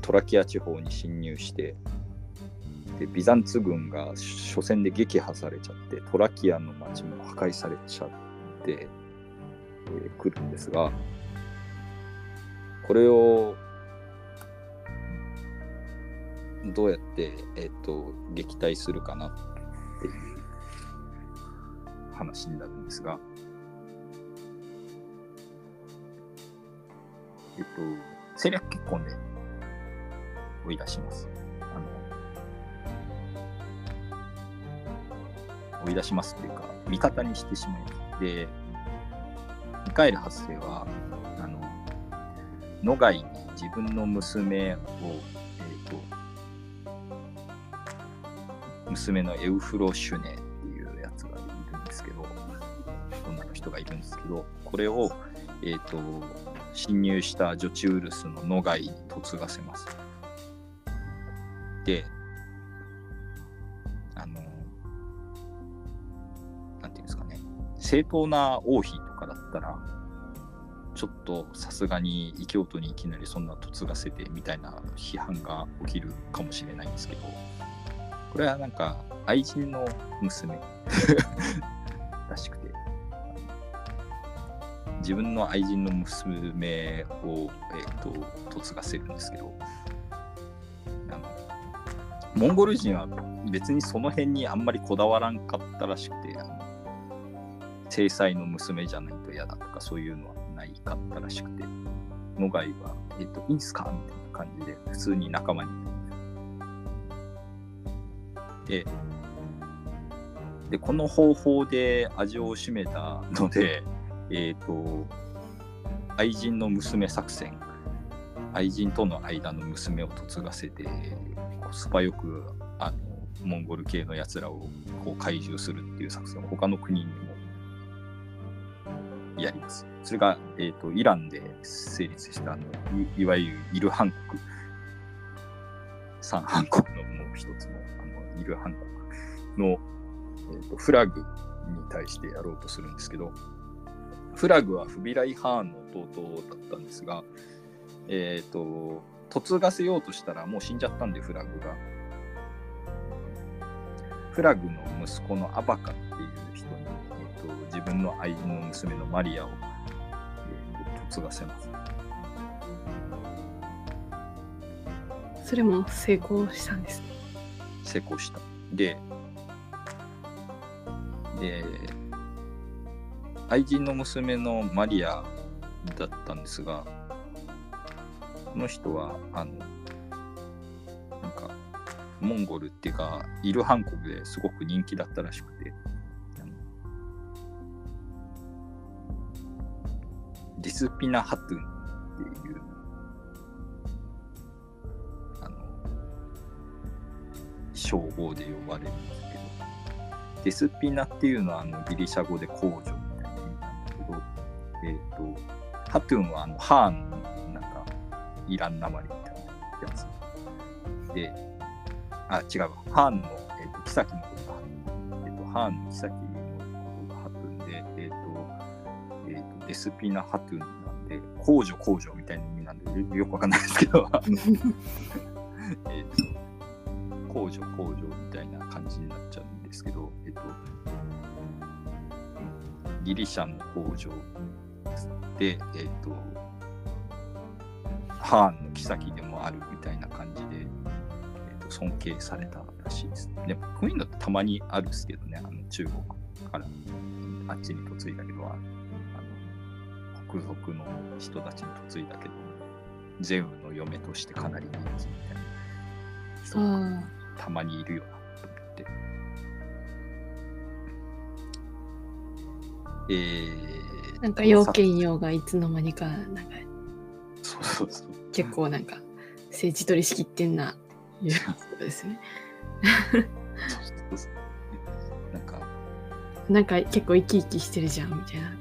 トラキア地方に侵入してでビザンツ軍が初戦で撃破されちゃってトラキアの町も破壊されちゃってえー、来るんですが、これをどうやって、えーと、撃退するかなっていう話になるんですが、えっ、と、戦略結婚で追い出します。追い出しますっていうか、味方にしてしまいます。で、ミカエル8世は、あの、野外に自分の娘を、えっ、と、娘のエウフロシュネっていうやつがいるんですけど、女の人がいるんですけど、これを、えっ、と、侵入したジョチウルスの野外に嫁がせます。で、正当な王妃とかだったら、ちょっとさすがに異教徒にいきなりそんな嫁がせてみたいな批判が起きるかもしれないんですけど、これはなんか愛人の娘 [laughs] らしくて、自分の愛人の娘を、えー、と嫁がせるんですけど、あのモンゴル人は別にその辺にあんまりこだわらんかったらしくて、あの制裁の娘じゃないと嫌だとかそういうのはないかったらしくて、野外は、えっ、と、いいんすかみたいな感じで、普通に仲間に。で、で、この方法で味を占めたので、えっ、と、愛人の娘作戦、愛人との間の娘を嫁がせて、コスパよく、あの、モンゴル系のやつらをこう怪獣するっていう作戦。を他の国にやります。それが、えー、とイランで成立したあのいいわゆるイルハン国、三ハン国のもう一つのあのイルハン国の、えー、とフラグに対してやろうとするんですけど、フラグはフビライ・ハーンの弟だったんですが、えっ、と、嫁がせようとしたらもう死んじゃったんで、フラグが。フラグの息子のアバカっていう、自分の愛人の娘のマリアを、えー、と嫁がせます。
それも成功したんです。
成功した。で、で、愛人の娘のマリアだったんですが、この人は、あの、なんか、モンゴルっていうか、イルハン国ですごく人気だったらしくて、スピナ・ハトゥンっていう、あの、称号で呼ばれるんですけど、デスピナっていうのはあのギリシャ語で工場みたいな意味なんだけど、えっ、と、ハトゥンはあのハーンのなんかイランなまりみたいなやつ。で、あ、違う。ハーンの、えっ、と、キサキのことハトゥン。えっ、と、ハーンのキサキスピナハトゥンなんで、工場工場みたいな意味なんで、よよくわかんないですけど、[laughs] えっと、工場工場みたいな感じになっちゃうんですけど、えっと、ギリシャの工場で、えっと、ハーンの妃でもあるみたいな感じで、えっと、尊敬されたらしいです。でこういうのってたまにあるんですけどね、あの中国からあっちに嫁いだけど、国族の人たちに嫁いだけど、ゼウの嫁としてかなり人気みたいな人が
あ
たまにいるよなと思って。えー、
あ、なんか要件用がいつの間にか、なんか
そうそうそう。
結構なんか政治取り仕切ってんな、いうことですね。
そうそうそうなんか、
なんか結構生き生きしてるじゃん、みたいな。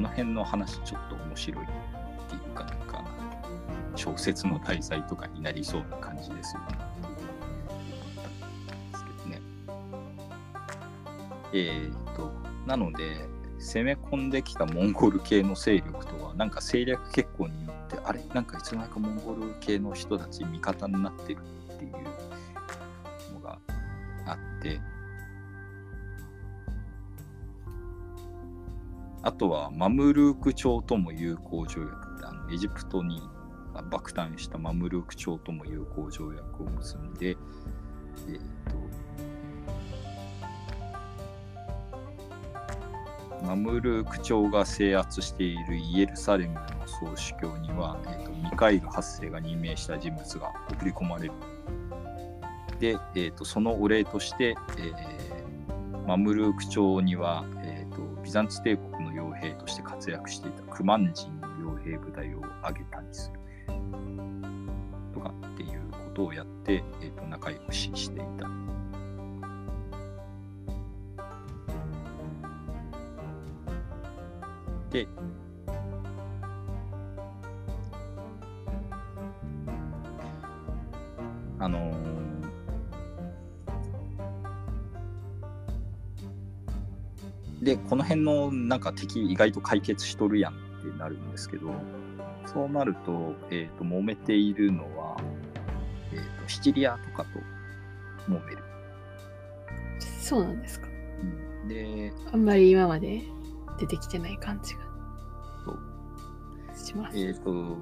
そううんあの辺の話ちょっと面白いっていうか、なんか、小説の題材とかになりそうな感じですよね。えー、と、なので、攻め込んできたモンゴル系の勢力とは、なんか政略結婚によって、あれ？なんかいつの間にかモンゴル系の人たち味方になってるっていうのがあって、あとはマムルーク朝とも友好条約ってあのエジプトに爆誕したマムルーク朝とも友好条約を結んで、えーとマムルーク朝が制圧しているイエルサレムの総主教には、えーとミカイル8世が任命した人物が送り込まれる。で、えー、とそのお礼として、えーマムルーク朝には、えー、とビザンツ帝国の傭兵として活躍していたクマン人の傭兵部隊を挙げたりするとかっていうことをやって、えー、と仲良ししていた。で、あので、この辺のなんか敵意外と解決しとるやんってなるんですけど、そうなると、えっ、と、揉めているのは、えっ、と、シチリアとかと揉める。
そうなんですか。
で、
あんまり今まで出てきてない感じがします。
えっ、と、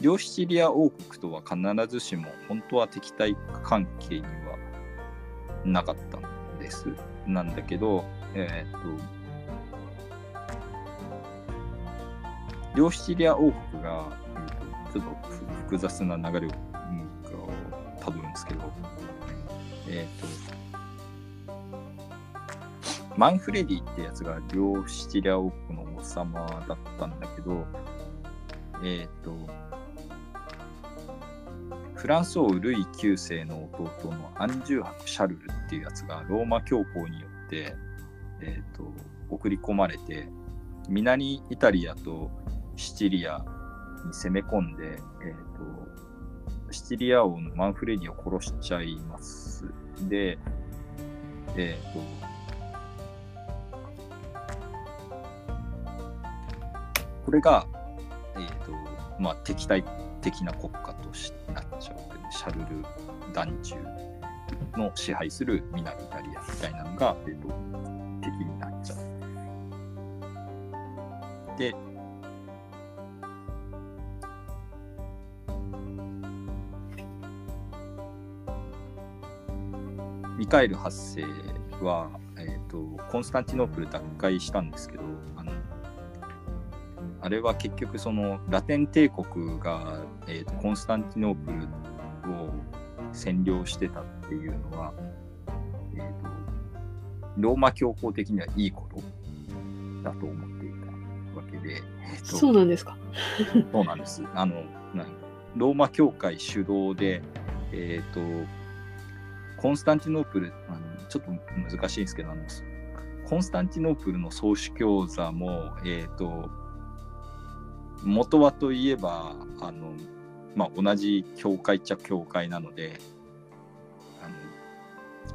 両シチリア王国とは必ずしも本当は敵対関係にはなかったんです。なんだけど、えっ、と、両シチリア王国が、ちょっと複雑な流れをうんたどるんですけど、えっ、と、マンフレディってやつが両シチリア王国の王様だったんだけど、えっ、と、フランソールイ9世の弟のアンジュー博シャルルっていうやつがローマ教皇によって、えー、と送り込まれて南イタリアとシチリアに攻め込んで、えー、とシチリア王のマンフレディを殺しちゃいます。で、えっ、とこれが、えーとまあ、敵対的な国家としなっちゃうわけで、シャルル団中の支配する南イタリアみたいなのが、えー、と敵になっちゃう。で、ミカエル8世は、えー、とコンスタンティノープル奪回したんですけど、あれは結局そのラテン帝国が、えー、とコンスタンティノープルを占領してたっていうのは、えー、とローマ教皇的にはいいことだと思っていたわけで、えーと
そうなんですか。
そうなんです。あの、ローマ教会主導で、えっ、と、コンスタンティノープル、あのちょっと難しいんですけど、あのコンスタンティノープルの総主教座も、えっ、と、元はといえば、あの、まあ、同じ教会っちゃ教会なので、あの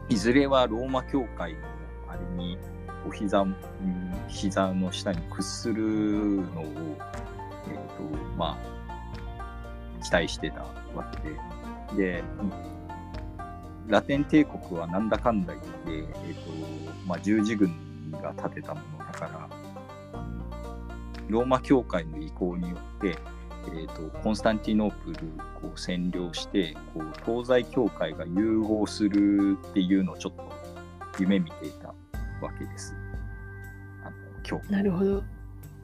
いずれはローマ教会のあれにお膝膝の下に屈するのを、えーとまあ、期待してたわけで、で、ラテン帝国はなんだかんだ言って、えーとまあ、十字軍が建てたものだから、ローマ教会の意向によって、えー、とコンスタンティノープルを占領してこう東西教会が融合するっていうのをちょっと夢見ていたわけです。あの教
なるほど。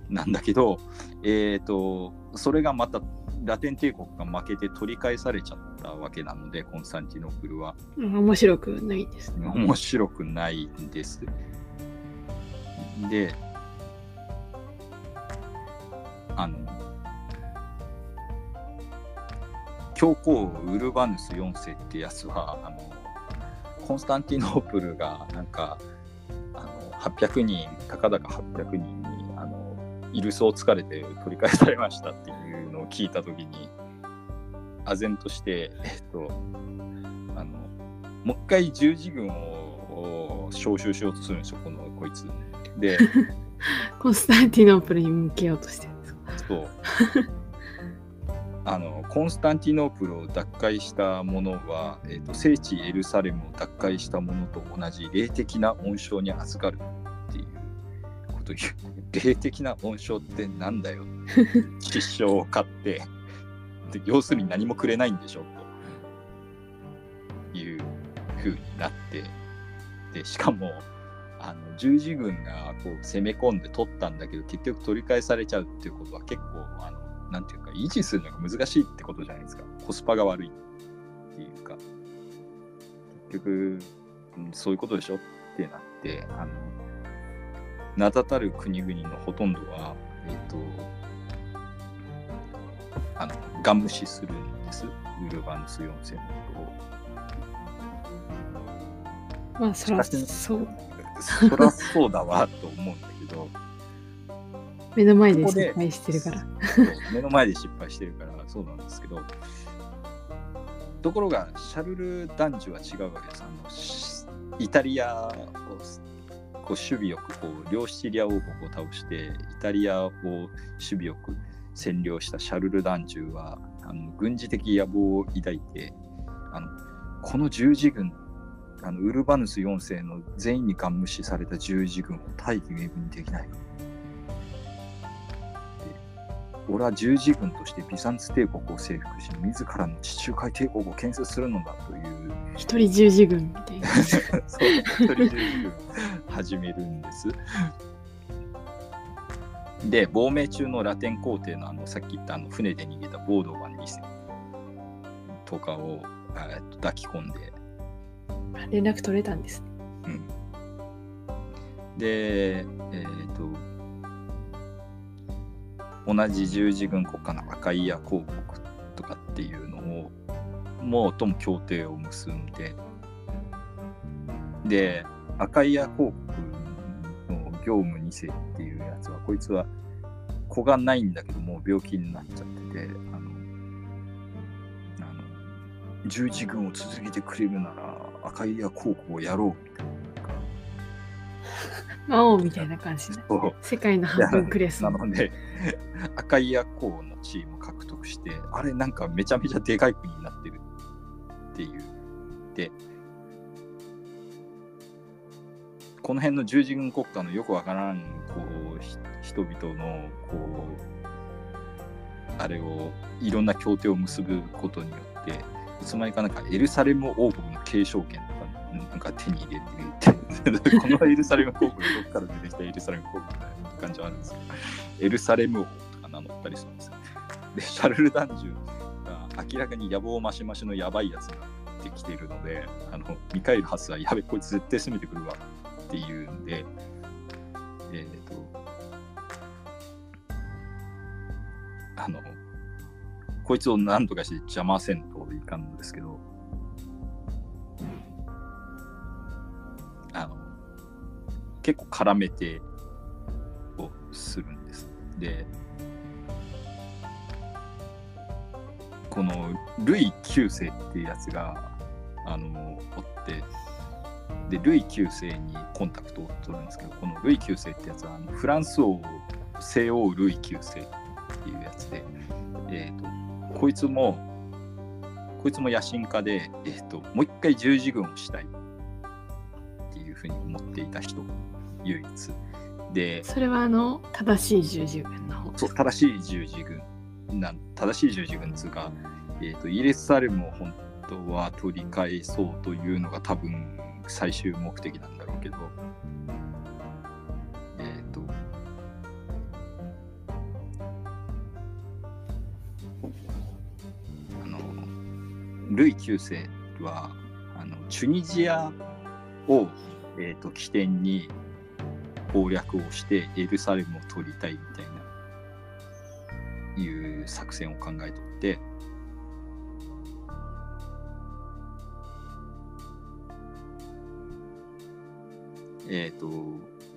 なんだけど、えー、とそれがまたラテン帝国が負けて取り返されちゃったわけなのでコンスタンティノープルは
うん面白くないですね。
面白くないんです。であの教皇ウルバヌス4世ってやつはあのコンスタンティノープルがなんかあの800人たかだか800人にあのイルスを突かれて取り返されましたっていうのを聞いた時に唖然としてえっとあのもう一回十字軍をを招集しようとするんですよこのこいつ。で [laughs]
コンスタンティノープルに向けようとして。
そう。[laughs] あのコンスタンティノープルを奪回したものは、えー、と聖地エルサレムを奪回したものと同じ霊的な恩賞に預かるっていうことを言う。霊的な恩賞ってなんだよ。[laughs] 失笑を買って。で要するに何もくれないんでしょと。いうふうになって。でしかも十字軍がこう攻め込んで取ったんだけど結局取り返されちゃうっていうことは結構あのなんていうか維持するのが難しいってことじゃないですか。コスパが悪いっていうか。結局、うんそういうことでしょってなってあの名だたる国々のほとんどはえっ、とあのガン無視するんです。ウルバヌス4世のことを。
まあ、そら
しかし
そう。
そりゃそうだわと思うんだけど。
目の前で失敗してるから。
目の前で失敗してるからそうなんですけど。ところがシャルル男女は違うわけです。あのしイタリアをこう守備よくこう両シチリア王国を倒してイタリアを守備よく占領したシャルル男女はあの軍事的野望を抱いてあのこの十字軍あのウルバヌス4世の全員にガン無視された十字軍を大義名分にできない俺は十字軍としてビザンツ帝国を征服し自らの地中海帝国を建設するのだという
一人十字軍みたいな。[laughs]
そう一人十字軍始めるんです。で亡命中のラテン皇帝のあのさっき言ったあの船で逃げたボードーバン2世とかをえー抱き込んで
連絡取れたんです。
うんで、えー、と同じ十字軍国家のアカイア公国とかっていうのをもうとも協定を結んででアカイア公国の業務2世っていうやつはこいつは子がないんだけどもう病気になっちゃっててあのあの十字軍を続けてくれるならアカイア公国をやろうみたいな
魔王みたいな感じね。世界の半分クレス
な。ので、[laughs] 赤い夜行のチームを獲得して、あれなんかめちゃめちゃでかい国になってるっていう。で、この辺の十字軍国家のよくわからんこうひ人々のこうあれをいろんな協定を結ぶことによっていつまにかなんかエルサレム王国の継承権とかなんか手に入れて [laughs] このエルサレム王国どっから出てきたエルサレム王国みたいな感じはあるんですけどエルサレム王とか名乗ったりするんですよ。でシャルル・ダンジュが明らかに野望マシマシのやばいやつになってきているのであのミカエル・ハスはやべこいつ絶対攻めてくるわっていうんでえっ、とあのこいつを何とかして邪魔せんといかんのですけどあの結構絡めてをするんです。でこのルイ9世っていうやつがあのおってでルイ9世にコンタクトを取るんですけどこのルイ9世ってやつはあのフランス王西欧ルイ9世っていうやつで、えー、とこいつもこいつも野心家で、えー、ともう一回十字軍をしたい。っていうふうに思っていた人唯一。で
それはあの正しい十字軍の方。
そう正しい十字軍なん正しい十字軍つうか、えー、とイエスサレムを本当は取り返そうというのが多分最終目的なんだろうけどルイ9世はあのチュニジアを、えー、と起点に攻略をしてエルサレムを取りたいみたいないう作戦を考えとって。えっ、と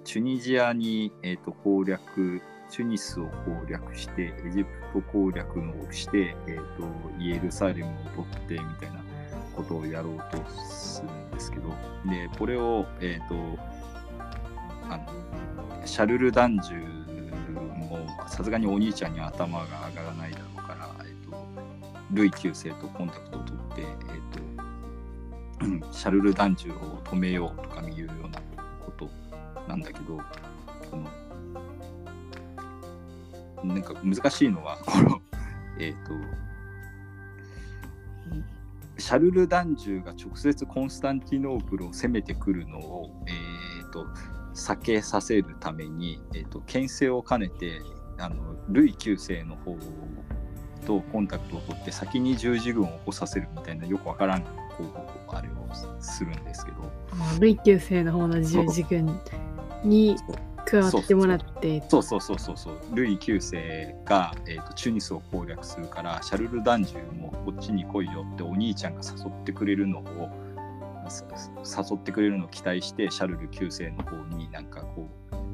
チュニジアに、えー、と攻略チュニスを攻略してエジプト攻略をして、えー、とイエルサレムを取ってみたいなことをやろうとするんですけどでこれをえっ、とあのシャルル・ダンジュもさすがにお兄ちゃんに頭が上がらないだろうから、えっと、ルイ9世とコンタクトを取って、えっと、シャルル・ダンジュを止めようとかいうようなことなんだけどなんか難しいのはこの [laughs] えっ、とシャルル・ダンジュが直接コンスタンティノープルを攻めてくるのを、えっと避けさせるために、えー、と牽制を兼ねてあのルイ9世の方とコンタクトを取って先に十字軍を起こさせるみたいなよくわからんこうあれをするんですけど。
あ類級生の方の十字軍に加わってもらって。
そうそうそうそう。そうルイ9世が、えーと、チュニスを攻略するからシャルル・ダンジュもこっちに来いよってお兄ちゃんが誘ってくれるのを誘ってくれるのを期待してシャルル9世の方になんかこ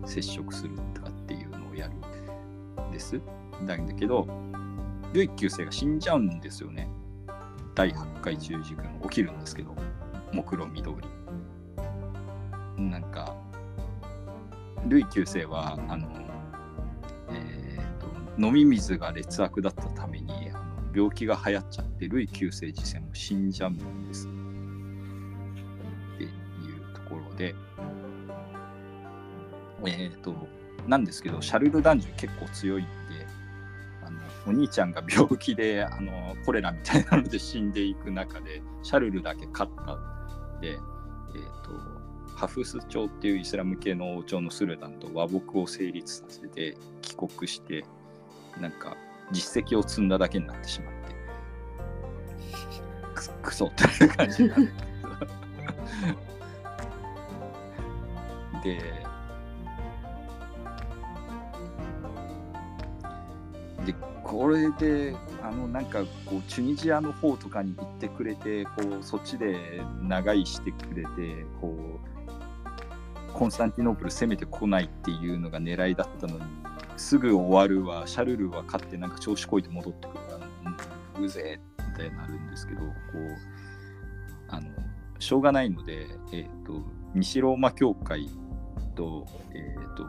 う接触するとかっていうのをやるんです。だけどルイ9世が死んじゃうんですよね。第8回十字軍起きるんですけど目論見通り。なんかルイ9世はあの、えーと、飲み水が劣悪だったためにあの病気が流行っちゃってルイ9世自身も死んじゃうんです。っていうところで。えっ、ー、となんですけどシャルル男女結構強いんであのお兄ちゃんが病気であのコレラみたいなので死んでいく中でシャルルだけ勝ったで、えーとハフス朝っていうイスラム系の王朝のスルタンと和睦を成立させて帰国してなんか実績を積んだだけになってしまって。くクソっていう感じになるででこれであのなんかこうチュニジアの方とかに行ってくれてこうそっちで長居してくれてこうコンスタンティノープル攻めてこないっていうのが狙いだったのにすぐ終わるわシャルルは勝ってなんか調子こいて戻ってくるからうぜえみたいになるんですけどこうあのしょうがないので、えーと、西ローマ教会と,、えーと、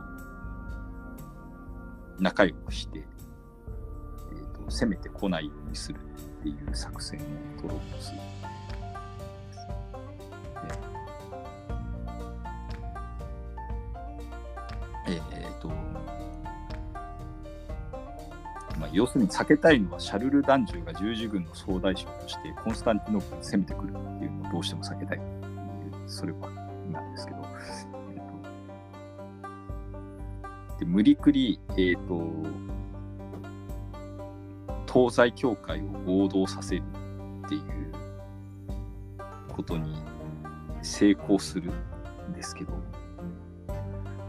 仲良くして、えーと攻めてこないようにするっていう作戦を取ろうとする。ええと。まあ要するに避けたいのはシャルル男女が十字軍の総大将としてコンスタンティノープルに攻めてくるっていうのをどうしても避けたいそれはなんですけど、えーと、で無理くり、えーと、東西教会を合同させるっていうことに成功するんですけど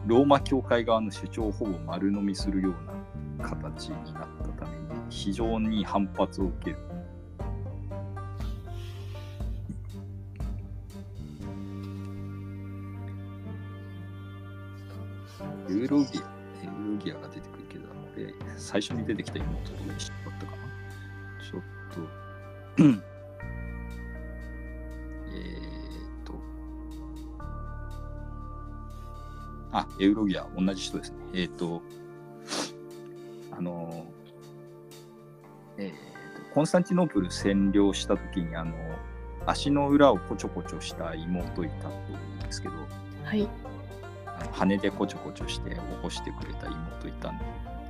ローマ教会側の主張をほぼ丸飲みするような形になったために非常に反発を受ける。エウロギア、エウロギアが出てくるけど、最初に出てきた妹と一緒だったかな？ちょっと、あ、エウロギア、同じ人ですね。えっ、ー、と、あの、えー、コンスタンティノープル占領した時にあの足の裏をこちょこちょした妹いたと思うんですけど、
はい、
あの羽でこちょこちょして起こしてくれた妹いたん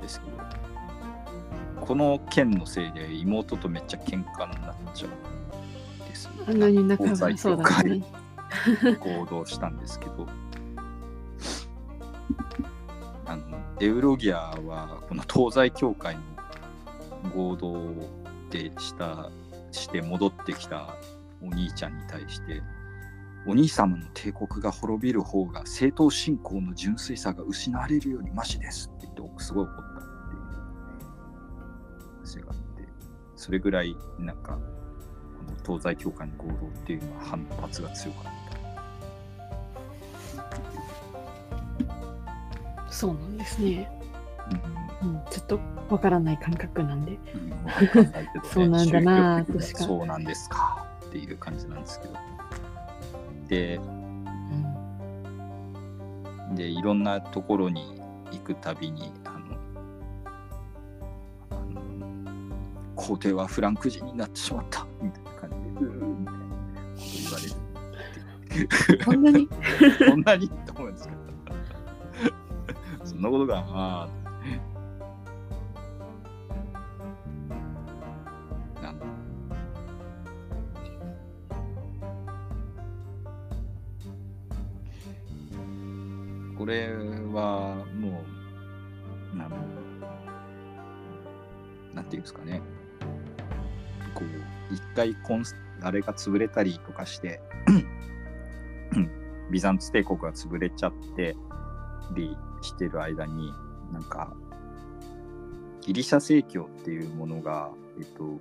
ですけどこの件のせいで妹とめっちゃ喧嘩になっちゃうんです、
あんなに仲良さそうだね。[laughs]
行動したんですけどエウロギアはこの東西教会の合同でしたして戻ってきたお兄ちゃんに対してお兄様の帝国が滅びる方が正当信仰の純粋さが失われるよりマシですって言ってすごい怒ったっていう話があってそれぐらいなんかこの東西教会の合同っていうのは反発が強かった。
そうなんですね、うん、うん、ちょっとわからない感覚なんで、うん。ね、そうなんだなとしか。
そうなんですかっていう感じなんですけど。で、うん、でいろんなところに行くたびにあのあの皇帝はフランク人になってしまったみたいな感じでうーみたいなこと言われる
そんなに？
そんなに？[laughs] って思うんですけどそんなことがまあこれはもう、なんなんていうんですかね、こう一回コンスあれが潰れたりとかして [laughs] ビザンツ帝国が潰れちゃってりしてる間になんかギリシャ正教っていうものが、えっと、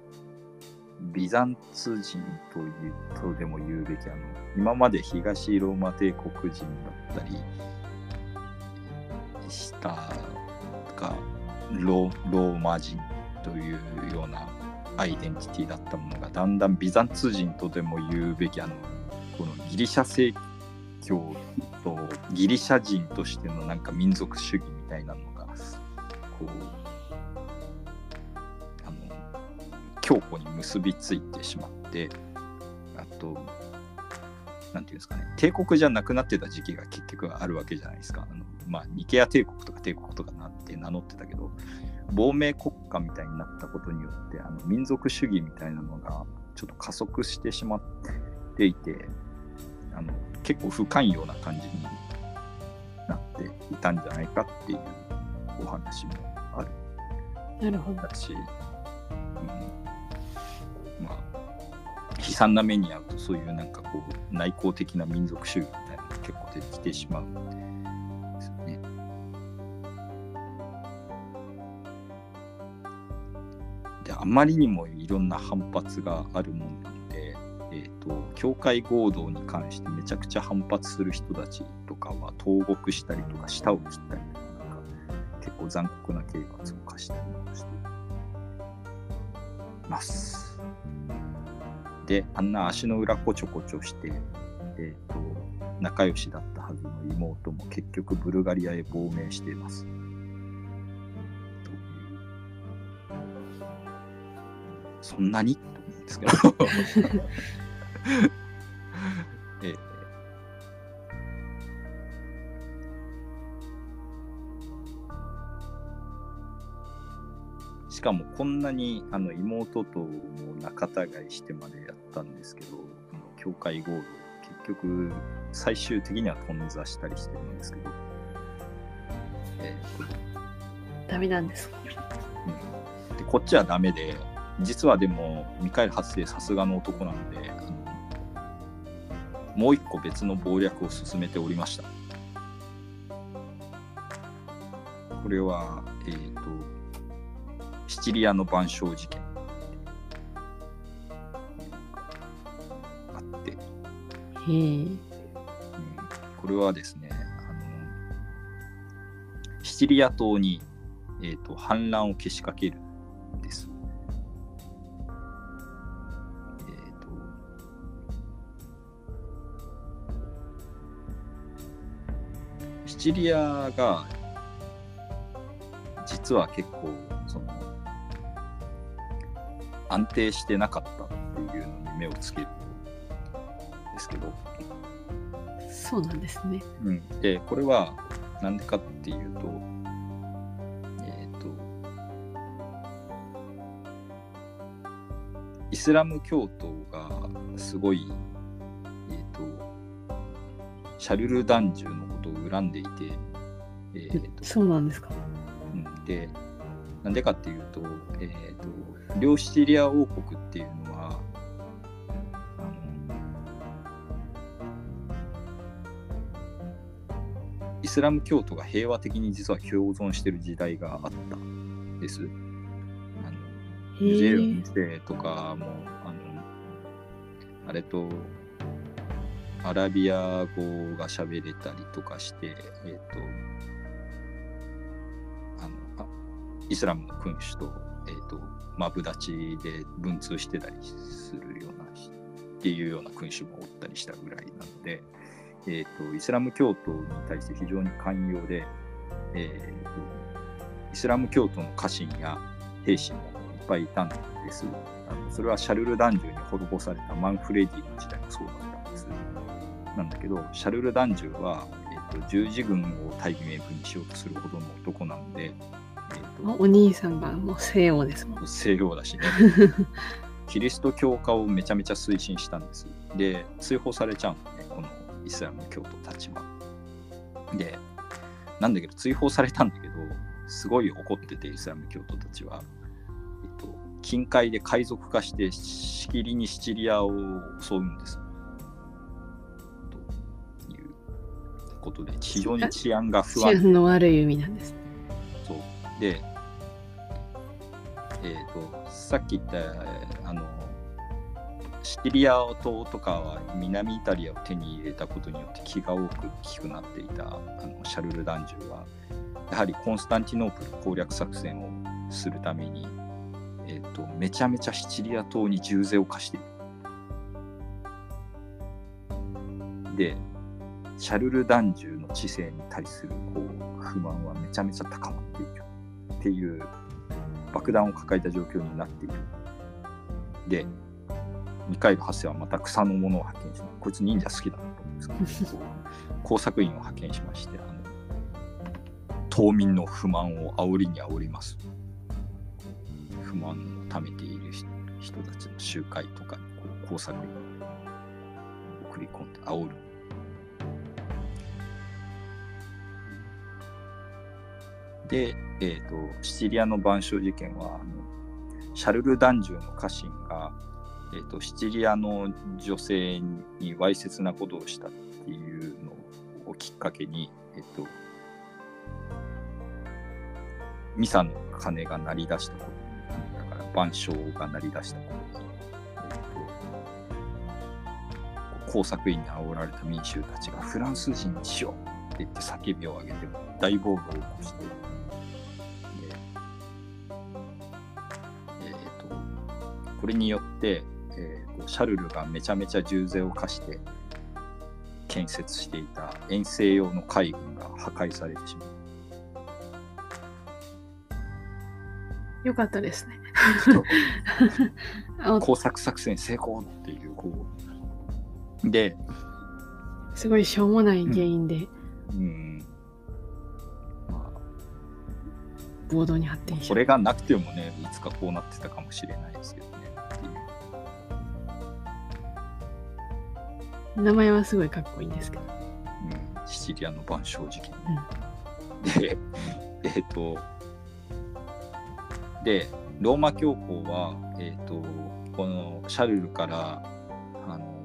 ビザンツ人というとでも言うべきあの今まで東ローマ帝国人だったりしたがロローマ人というようなアイデンティティだったものがだんだんビザンツ人とでも言うべきあのこのギリシャ正教とギリシャ人としてのなんか民族主義みたいなのがこうあの強固に結びついてしまってあとなんていうんですかね帝国じゃなくなってた時期が結局あるわけじゃないですか。あのまあニケア帝国とか帝国とかなって名乗ってたけど亡命国家みたいになったことによってあの民族主義みたいなのがちょっと加速してしまっていてあの結構不寛容な感じになっていたんじゃないかっていうお話もある。
なるほど。
だし、うん、まあ悲惨な目に遭うとそういうなんかこう内向的な民族主義みたいなのが結構出てきてしまうんですよね。であまりにもいろんな反発があるもんなんで、えーと、教会合同に関してめちゃくちゃ反発する人たちとかは投獄したりとか舌を切ったりとかなんか結構残酷な刑罰を課したりとしてます。であんな足の裏こちょこちょして、えー、と仲良しだったはずの妹も結局ブルガリアへ亡命しています。そんなに？と思うんですけど。[laughs] [laughs] えーしかもこんなにあの妹とも仲違いしてまでやったんですけど、あの教会ゴール結局最終的には頓挫したりしてるんですけど、え。
ダメなんですか？
ーうん。でこっちはダメで、実はでもミカエル8世さすがの男なので、あのもう一個別の謀略を進めておりました。これは、えっ、と、シチリアの晩鐘事件。あって、
へえ。
うんこれはですね、あのシチリア島に、えー、と反乱をけしかけるチリアが実は結構その安定してなかったっていうのに目をつけるんですけど、
そうなんですね。
うん、でこれはなんでかっていうとえっ、とイスラム教徒がすごいえっ、とシャルル男獣のことを恨んでいて、えーと
そうなんですか？
うん、でなんでかっていうと,、えー、と両シチリア王国っていうのはあのイスラム教徒が平和的に実は共存してる時代があったんです。あの
へ
ユゼ
え。
2世とかもあのあれとアラビア語が喋れたりとかして、えっ、とあのあイスラムの君主と,、えー、とマブダチで文通してたりするようなっていうような君主もおったりしたぐらいなので、えー、とイスラム教徒に対して非常に寛容で、えー、とイスラム教徒の家臣や兵士もいっぱいいたんです。あのそれはシャルル男獣に滅ぼされたマンフレディの時代もそうだ。なんだけど、シャルル男獣は、えー、と十字軍を大義名分にしようとするほどの男なので、えーと
お兄さんがもう西洋ですもん。[laughs]
西洋だしね [laughs] キリスト教化をめちゃめちゃ推進したんですで追放されちゃうのねこのイスラム教徒たちはでなんだけど追放されたんだけどすごい怒っててイスラム教徒たちは、えっと、近海で海賊化してしきりにシチリアを襲うんです。ことで非常に治安が不
治
安
安の悪い海なんです。
そうで、えー、とさっき言ったあのシチリア島とかは南イタリアを手に入れたことによって気が多く大きくなっていたあのシャルル・ダンジュはやはりコンスタンティノープル攻略作戦をするために、えー、とめちゃめちゃシチリア島に重税を課している。でシャルル・ダンジュの知性に対するこう不満はめちゃめちゃ高まっているっていう爆弾を抱えた状況になっている。で、ミカエル・ハッセはまた草のものを派遣しこいつ忍者好きだなと思うんですけど、工作員を派遣しまして、あの島民の不満を煽りに煽ります。不満を溜めている人人たちの集会とかにこう工作員を送り込んで煽る。で、えー、とシチリアの晩鐘事件はあのシャルル・ダンジュの家臣が、えー、とシチリアの女性にわいせつなことをしたっていうのをきっかけに、えー、とミサの鐘が鳴り出したことだから晩鐘が鳴り出したことに、えー、と工作員に煽られた民衆たちがフランス人にしようって言って叫びを上げて大暴動を起こして。これによって、えーとシャルルがめちゃめちゃ重税を課して建設していた遠征用の海軍が破壊されてしまう。
よかったですね。あ [laughs]
工作作戦成功っていうこう。で、
すごいしょうもない原因で
うん。まあ、
暴動に発展し
これがなくてもねいつかこうなってたかもしれないですけど
名前はすごいかっこいいんですけど。
うん、シチリアの晩鐘事件。で、[laughs] えっ、と、で、ローマ教皇は、えっ、と、このシャルルから、あの、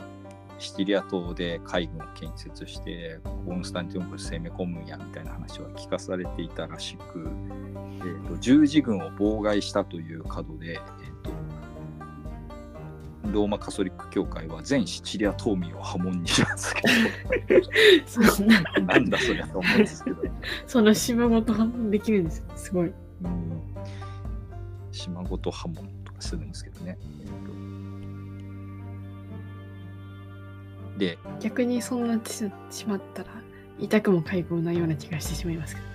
シチリア島で海軍を建設して、コンスタンティノープル攻め込むんやみたいな話は聞かされていたらしく、えー、と十字軍を妨害したという角で、ローマカソリック教会は全シチリア島民を破門にしますけ [laughs]
そんな
ど、なんだそりゃと思うんですけど。
その島ごとできるんですよ。すごい。
うん島ごと刃物とかするんですけどね。えっとで、
逆にそんなってしまったら痛くも痒くもないような気がしてしまいますけど。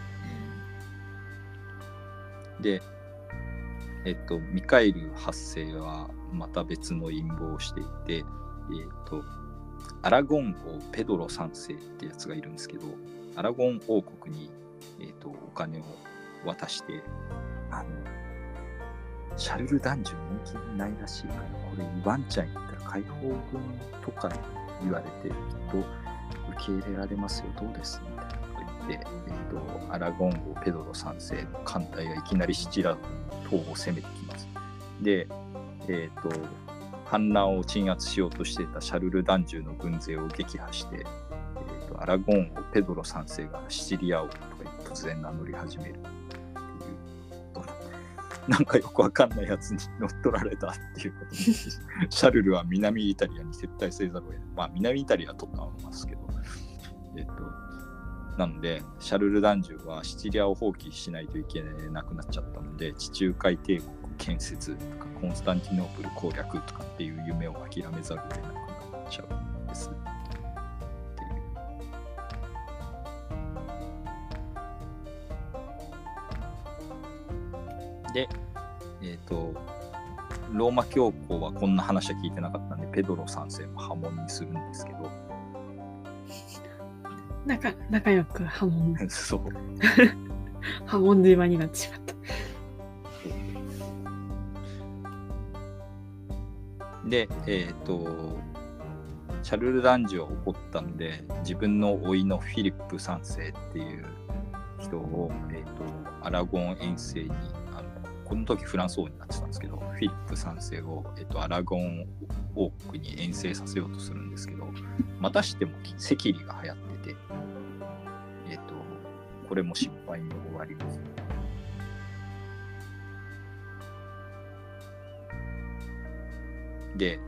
で、えっと、ミカエル8世はまた別の陰謀をしていて、えっと、アラゴン王ペドロ3世ってやつがいるんですけど、アラゴン王国に、えっと、お金を渡して、あの、シャルル男女人気ないらしいから、これワンちゃん行ったら解放軍とかに言われて、きっと受け入れられますよ、どうですみたいなこと言って、えっと、アラゴン王ペドロ3世の艦隊がいきなりシチラ島を攻めてきます。で、えっ、と、反乱を鎮圧しようとしていたシャルル男女の軍勢を撃破して、えー、とアラゴン王ペドロ3世がシチリア王とかに突然名乗り始めるっていう、なんかよくわかんないやつに乗っ取られたっていうこと。シャルルは南イタリアに撤退せざるを得ない。まあ南イタリアとかはますけど、えっ、と、なので、シャルル男女はシチリアを放棄しないといけなくなっちゃったので、地中海帝国建設とかコンスタンティノープル攻略とかっていう夢を諦めざるを得なくなっちゃうんです。で、えっ、と、ローマ教皇はこんな話は聞いてなかったんで、ペドロ3世も波紋にするんですけど、[laughs]
仲仲良く波紋、[laughs]
そう、[laughs]
波紋島になってしまっ
で、えっ、と、シャルル・ダンジは怒ったんで、自分の甥のフィリップ3世っていう人を、えー、とアラゴン遠征にあのこの時フランス王になってたんですけど、フィリップ3世を、えっと、アラゴン王国に遠征させようとするんですけど、またしても赤痢が流行ってて、えっと、これも失敗に終わります。ねで、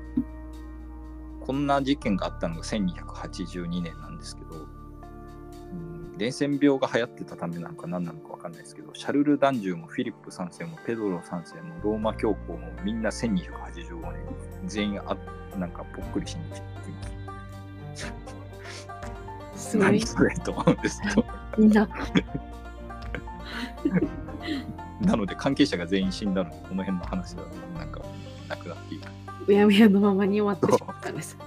こんな事件があったのが1282年なんですけど、うん、伝染病が流行ってたためなのか何なのか分かんないですけど、シャルル・ダンジュもフィリップ3世もペドロ3世もローマ教皇もみんな1285年、全員あなんかぽっくりしに来てます。
すごい
何。それと思うんですけど。
みんな、[laughs]
なので関係者が全員死んだので、この辺の話はなんかなくなっていく。
うやむやのままに終わってしまったんです。[laughs]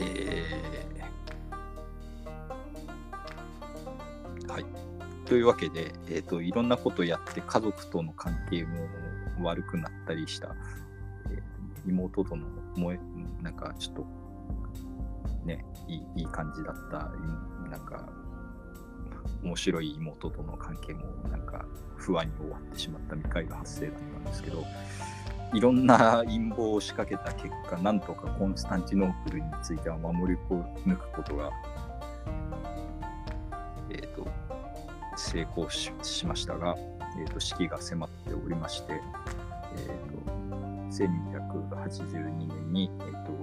えーはい。というわけで、えーと、いろんなことやって家族との関係も悪くなったりした、えー妹との燃え、なんかちょっと、ね、いいいい感じだった、なんか、面白い妹との関係もなんか不安に終わってしまった未開が発生だったんですけど、いろんな陰謀を仕掛けた結果、なんとかコンスタンティノープルについては守り抜くことが、えっ、と、成功ししましたが、えっ、と、死期が迫っておりまして、えっ、と、1282年に、えっ、と、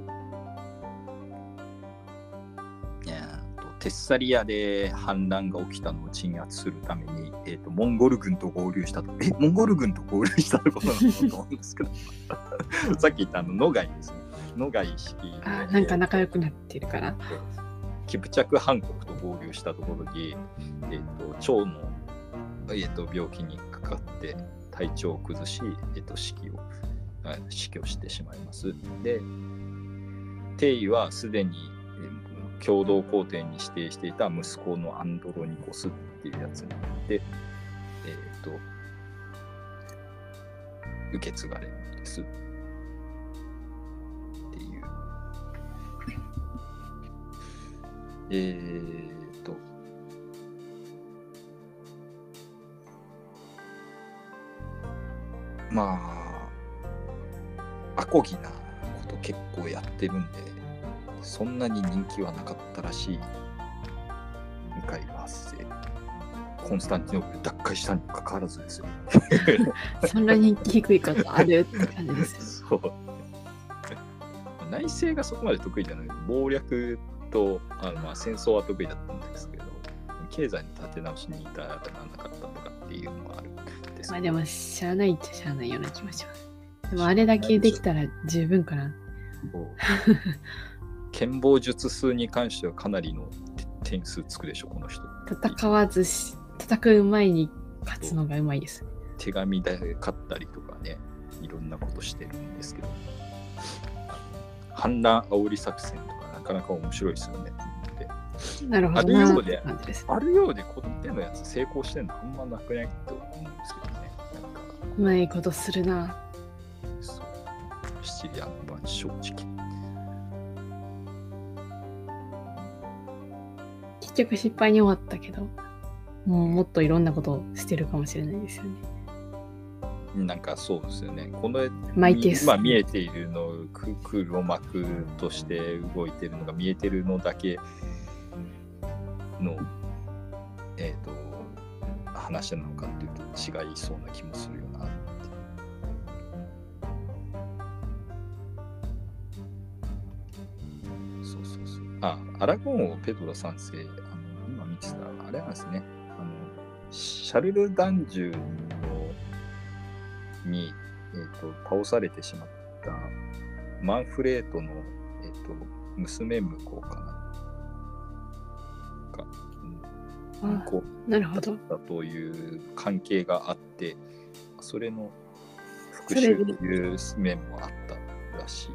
テッサリアで反乱が起きたのを鎮圧するために、えー、とモンゴル軍と合流したと。え、モンゴル軍と合流したことなのかと思うんですけど、[laughs] さっき言ったあの野貝ですね。野貝式で
あ、なんか仲良くなってるから。
キプチャクハン国と合流したところに、えー、と腸の、えー、と病気にかかって体調を崩し、えー、と死期をあ死去してしまいます。で、帝位はすでに、えー共同皇帝に指定していた息子のアンドロニコスっていうやつになって、えっ、と、受け継がれるんです。っていう。えっ、と、まあ、アコギなこと結構やってるんで、そんなに人気はなかったらしい未開が発生。コンスタンティノープル奪回したにもかかわらずですよ。[laughs]
そんなに低いことあるって感じですよ。
そう。内政がそこまで得意じゃない。謀略とあのまあ戦争は得意だったんですけど、経済の立て直しに至らなかったとかっていうのがあるんです
まあでも、しゃあないっちゃしゃあないような気もします。でもあれだけできたら十分かな。[laughs]
剣謀術数に関してはかなりの点数つくでしょ、この人。
戦わずし、戦う前に勝つのがうまいです。
手紙で勝ったりとかね、いろんなことしてるんですけど、反乱煽り作戦とかなかなか面白いですよね。で
なるほど
あるようで。あるようで、この手のやつ成功してるのあんまなくないと思うんですけどね。
うまいことするな。
そう。シチリア正直。
局失敗に終わったけど、もうもっといろんなことをしてるかもしれないですよね。
なんかそうですよね。この絵
マイケース。
今見えているのく黒幕として動いてるのが見えてるのだけの、えっと話なのかっていうと違いそうな気もするよな。そうそうそう。あ、アラゴン王ペドロ3世、今見てたらあれなんですね。あのシャルル・ダンジュのに、えー、と倒されてしまったマンフレートの、えー、と娘婿かなが、うん、
なるほど。
だという関係があってそれの復讐という面もあったらしい。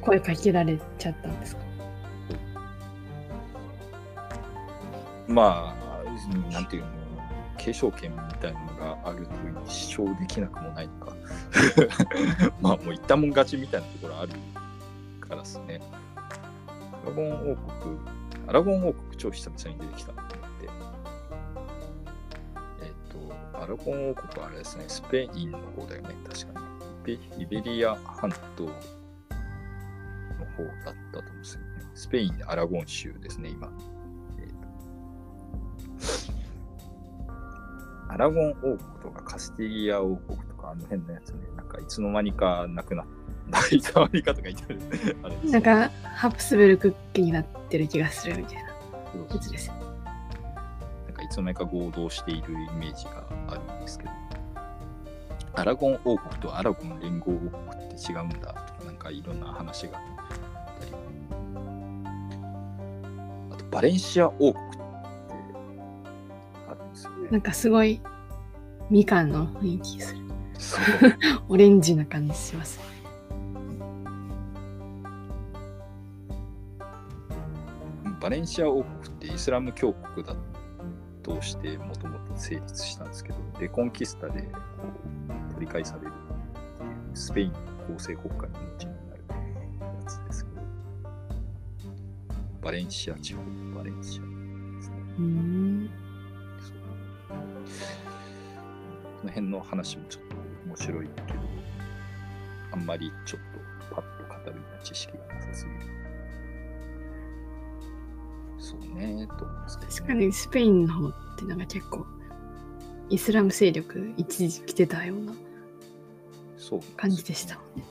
声かけられちゃったんですか？
まあ、なんていうの、継承権みたいなのがあると主張できなくもないのか。[laughs] まあ、もう言ったもん勝ちみたいなところあるからですね。アラゴン王国、アラゴン王国超久々に出てきたなと思って。アラゴン王国はあれですね、スペインの方だよね、確かに。イベリア半島の方だったと思うんですよね。スペインでアラゴン州ですね、今。アラゴン王国とかカスティリア王国とかあの辺のやつね、なんかいつの間にかなくなった。[laughs] いつの間にかとか言ってる。
あれなんかハプスブルクッキーになってる気がするみたいなやつですよ。
なんかいつの間にか合同しているイメージがあるんですけど、アラゴン王国とアラゴン連合王国って違うんだとか、なんかいろんな話があったり、あとバレンシア王国
なんかすごいみかんの雰囲気する。オレンジな感じします。
バレンシア王国ってイスラム教国だとしてもともと成立したんですけど、レコンキスタで取り返されるスペインの構成国家の後になるやつですけど、バレンシア地方、バレンシアですね。の辺の話もちょっと面白いけど、あんまりちょっとパッと語るような知識がなさすぎる。そうね、と思いますけど、ね、
確かにスペインの方ってなんか結構、イスラム勢力一時来てたような感じでしたもんね。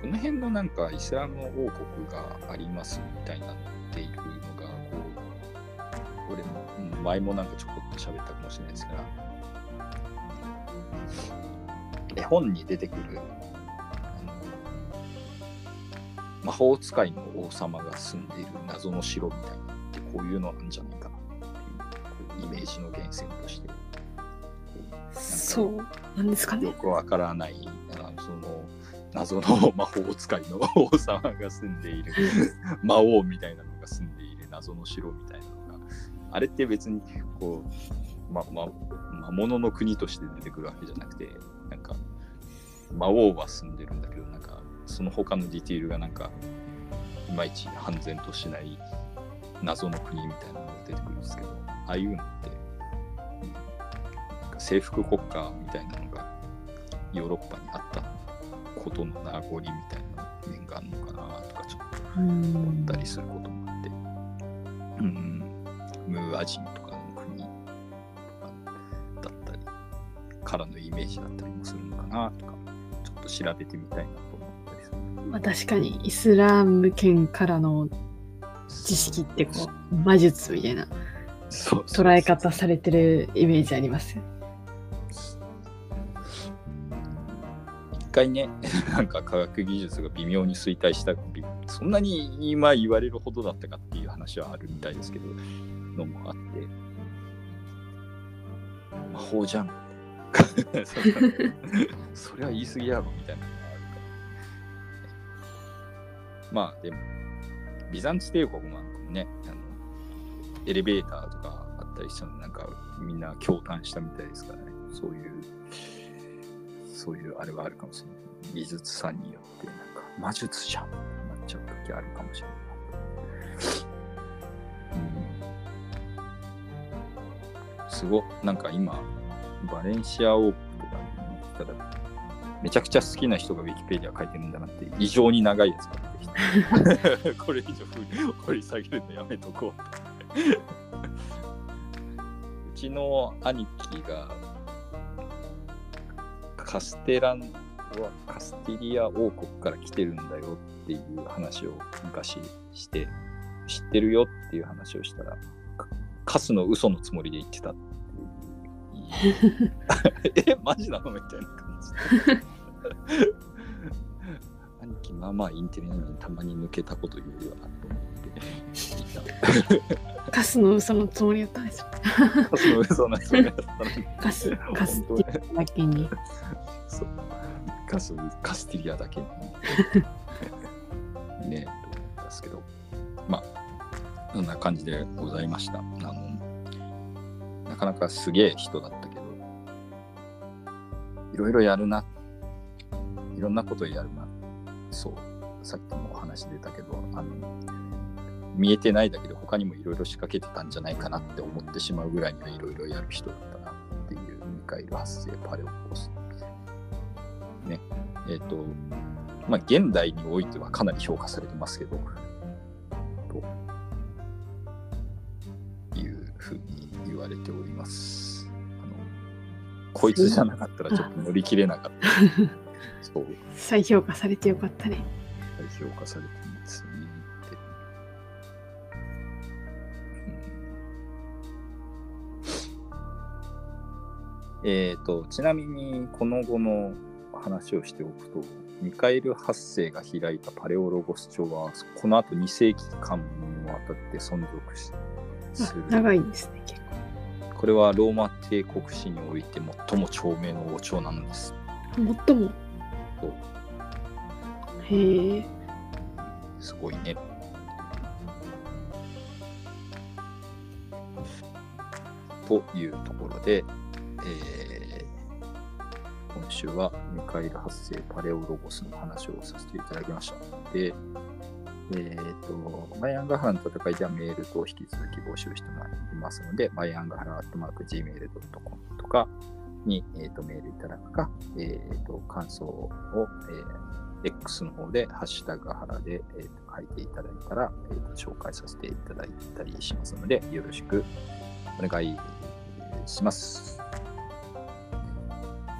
この辺のなんかイスラム王国がありますみたいなのっていうのがこう俺も前もなんかちょこっと喋ったかもしれないですが。絵本に出てくる魔法使いの王様が住んでいる謎の城みたいなってこういうのなんじゃないかなっていうイメージの源泉として。
そうなんですかね。
よくわからないあその謎の魔法使いの王様が住んでいる。魔王みたいなのが住んでいる謎の城みたいなあれって別にこう、まま魔物の国として出てくるわけじゃなくてなんか魔王は住んでるんだけどなんかその他のディティールがなんかいまいち半然としない謎の国みたいなのが出てくるんですけどああいうのってなんか征服国家みたいなのがヨーロッパにあったことの名残みたいな面があるのかなとかちょっと思ったりすることもあって、うん、ムーア人とかの国とかだったりからのイメージだったりもするのかなとかちょっと調べてみたいなと思ったりする。
まあ、確かにイスラム圏からの知識ってこう魔術みたいな捉え方されてるイメージあります？よ
回ね、なんか科学技術が微妙に衰退した、そんなに今言われるほどだったかっていう話はあるみたいですけど、のもあって、魔法じゃん。[laughs] それは言い過ぎやろみたいなのがあるから。まあでも、ビザンツ帝国もね、あのエレベーターとかあったりしたのなんかみんな共感したみたいですからね。そういうそういうあれはあるかもしれない。技術さんによって、なんか魔術じゃんってなっちゃう時あるかもしれない。うん、すごなんか今、バレンシアオープンとか見たら、めちゃくちゃ好きな人がウィキペディア書いてるん。だなって、異常に長いやつが出てきて、これ以上掘り下げるのやめとこう。うちの兄貴がカステランはカスティリア王国から来てるん。だよっていう話を昔して知ってるよっていう話をしたらカスの嘘のつもりで言ってた。[laughs] えマジなのみたいな感じで。兄貴まあまあインテリなのにたまに抜けたこと言うよ。なと思って
カスの嘘のつもりだったんですよ。
カスの嘘のつもりだったのに。[laughs]
カス、カスティリアだけに。
そう。カス、カスティリアだけに。ねと思ったんですけど。そんな感じでございました。あの、なかなかすげえ人だったけど、いろいろやるな。いろんなことやるな。そう。さっきもお話出たけど、あの、見えてないだけで他にもいろいろ仕掛けてたんじゃないかなって思ってしまうぐらいにはいろいろやる人だったなっていうミカエル発生パレオコース。ね。えっ、ー、と、まあ現代においてはかなり評価されてますけど、ふうに言われております。あのこいつじゃなかったらちょっと乗り切れなかった。[laughs]
そう。再評価されてよかったね。
再評価されてますね。えーと、ちなみにこの後の話をしておくとミカエル8世が開いたパレオロゴス朝はこの後2世紀間にわたって存続し
する。長いんですね結構。
これはローマ帝国史において最も長命の王朝なんです。
最も？へえ。
すごいね。というところで、えー、今週はミカエル発生パレオロゴスの話をさせていただきました。で、えっ、ー、と、マイアンガハラの戦いではメールと引き続き募集していますので、マイアンガハラアットマーク Gmail.com とかに、えーと、メールいただくか、えーと、感想を、えー、X の方でハッシュタグハラで、えーと、書いていただいたら、えーと、紹介させていただいたりしますので、よろしくお願いします。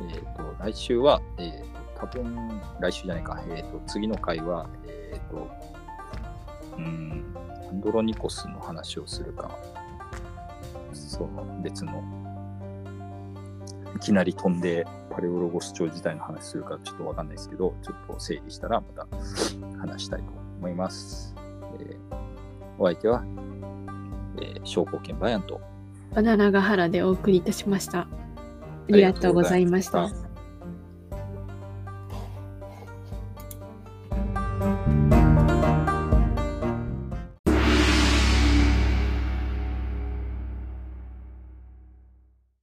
えっ、ー、と、来週は、えー、と多分、来週じゃないか、えっ、ー、と、次の回は、えっ、ー、と、うん、アンドロニコスの話をするか、その別の、いきなり飛んでパレオロゴス朝自体の話するかちょっとわかんないですけど、ちょっと整理したらまた話したいと思います。えー、お相手は、えー、商工券バヤンと
バナナガハラでお送りいたしました。ありがとうございました。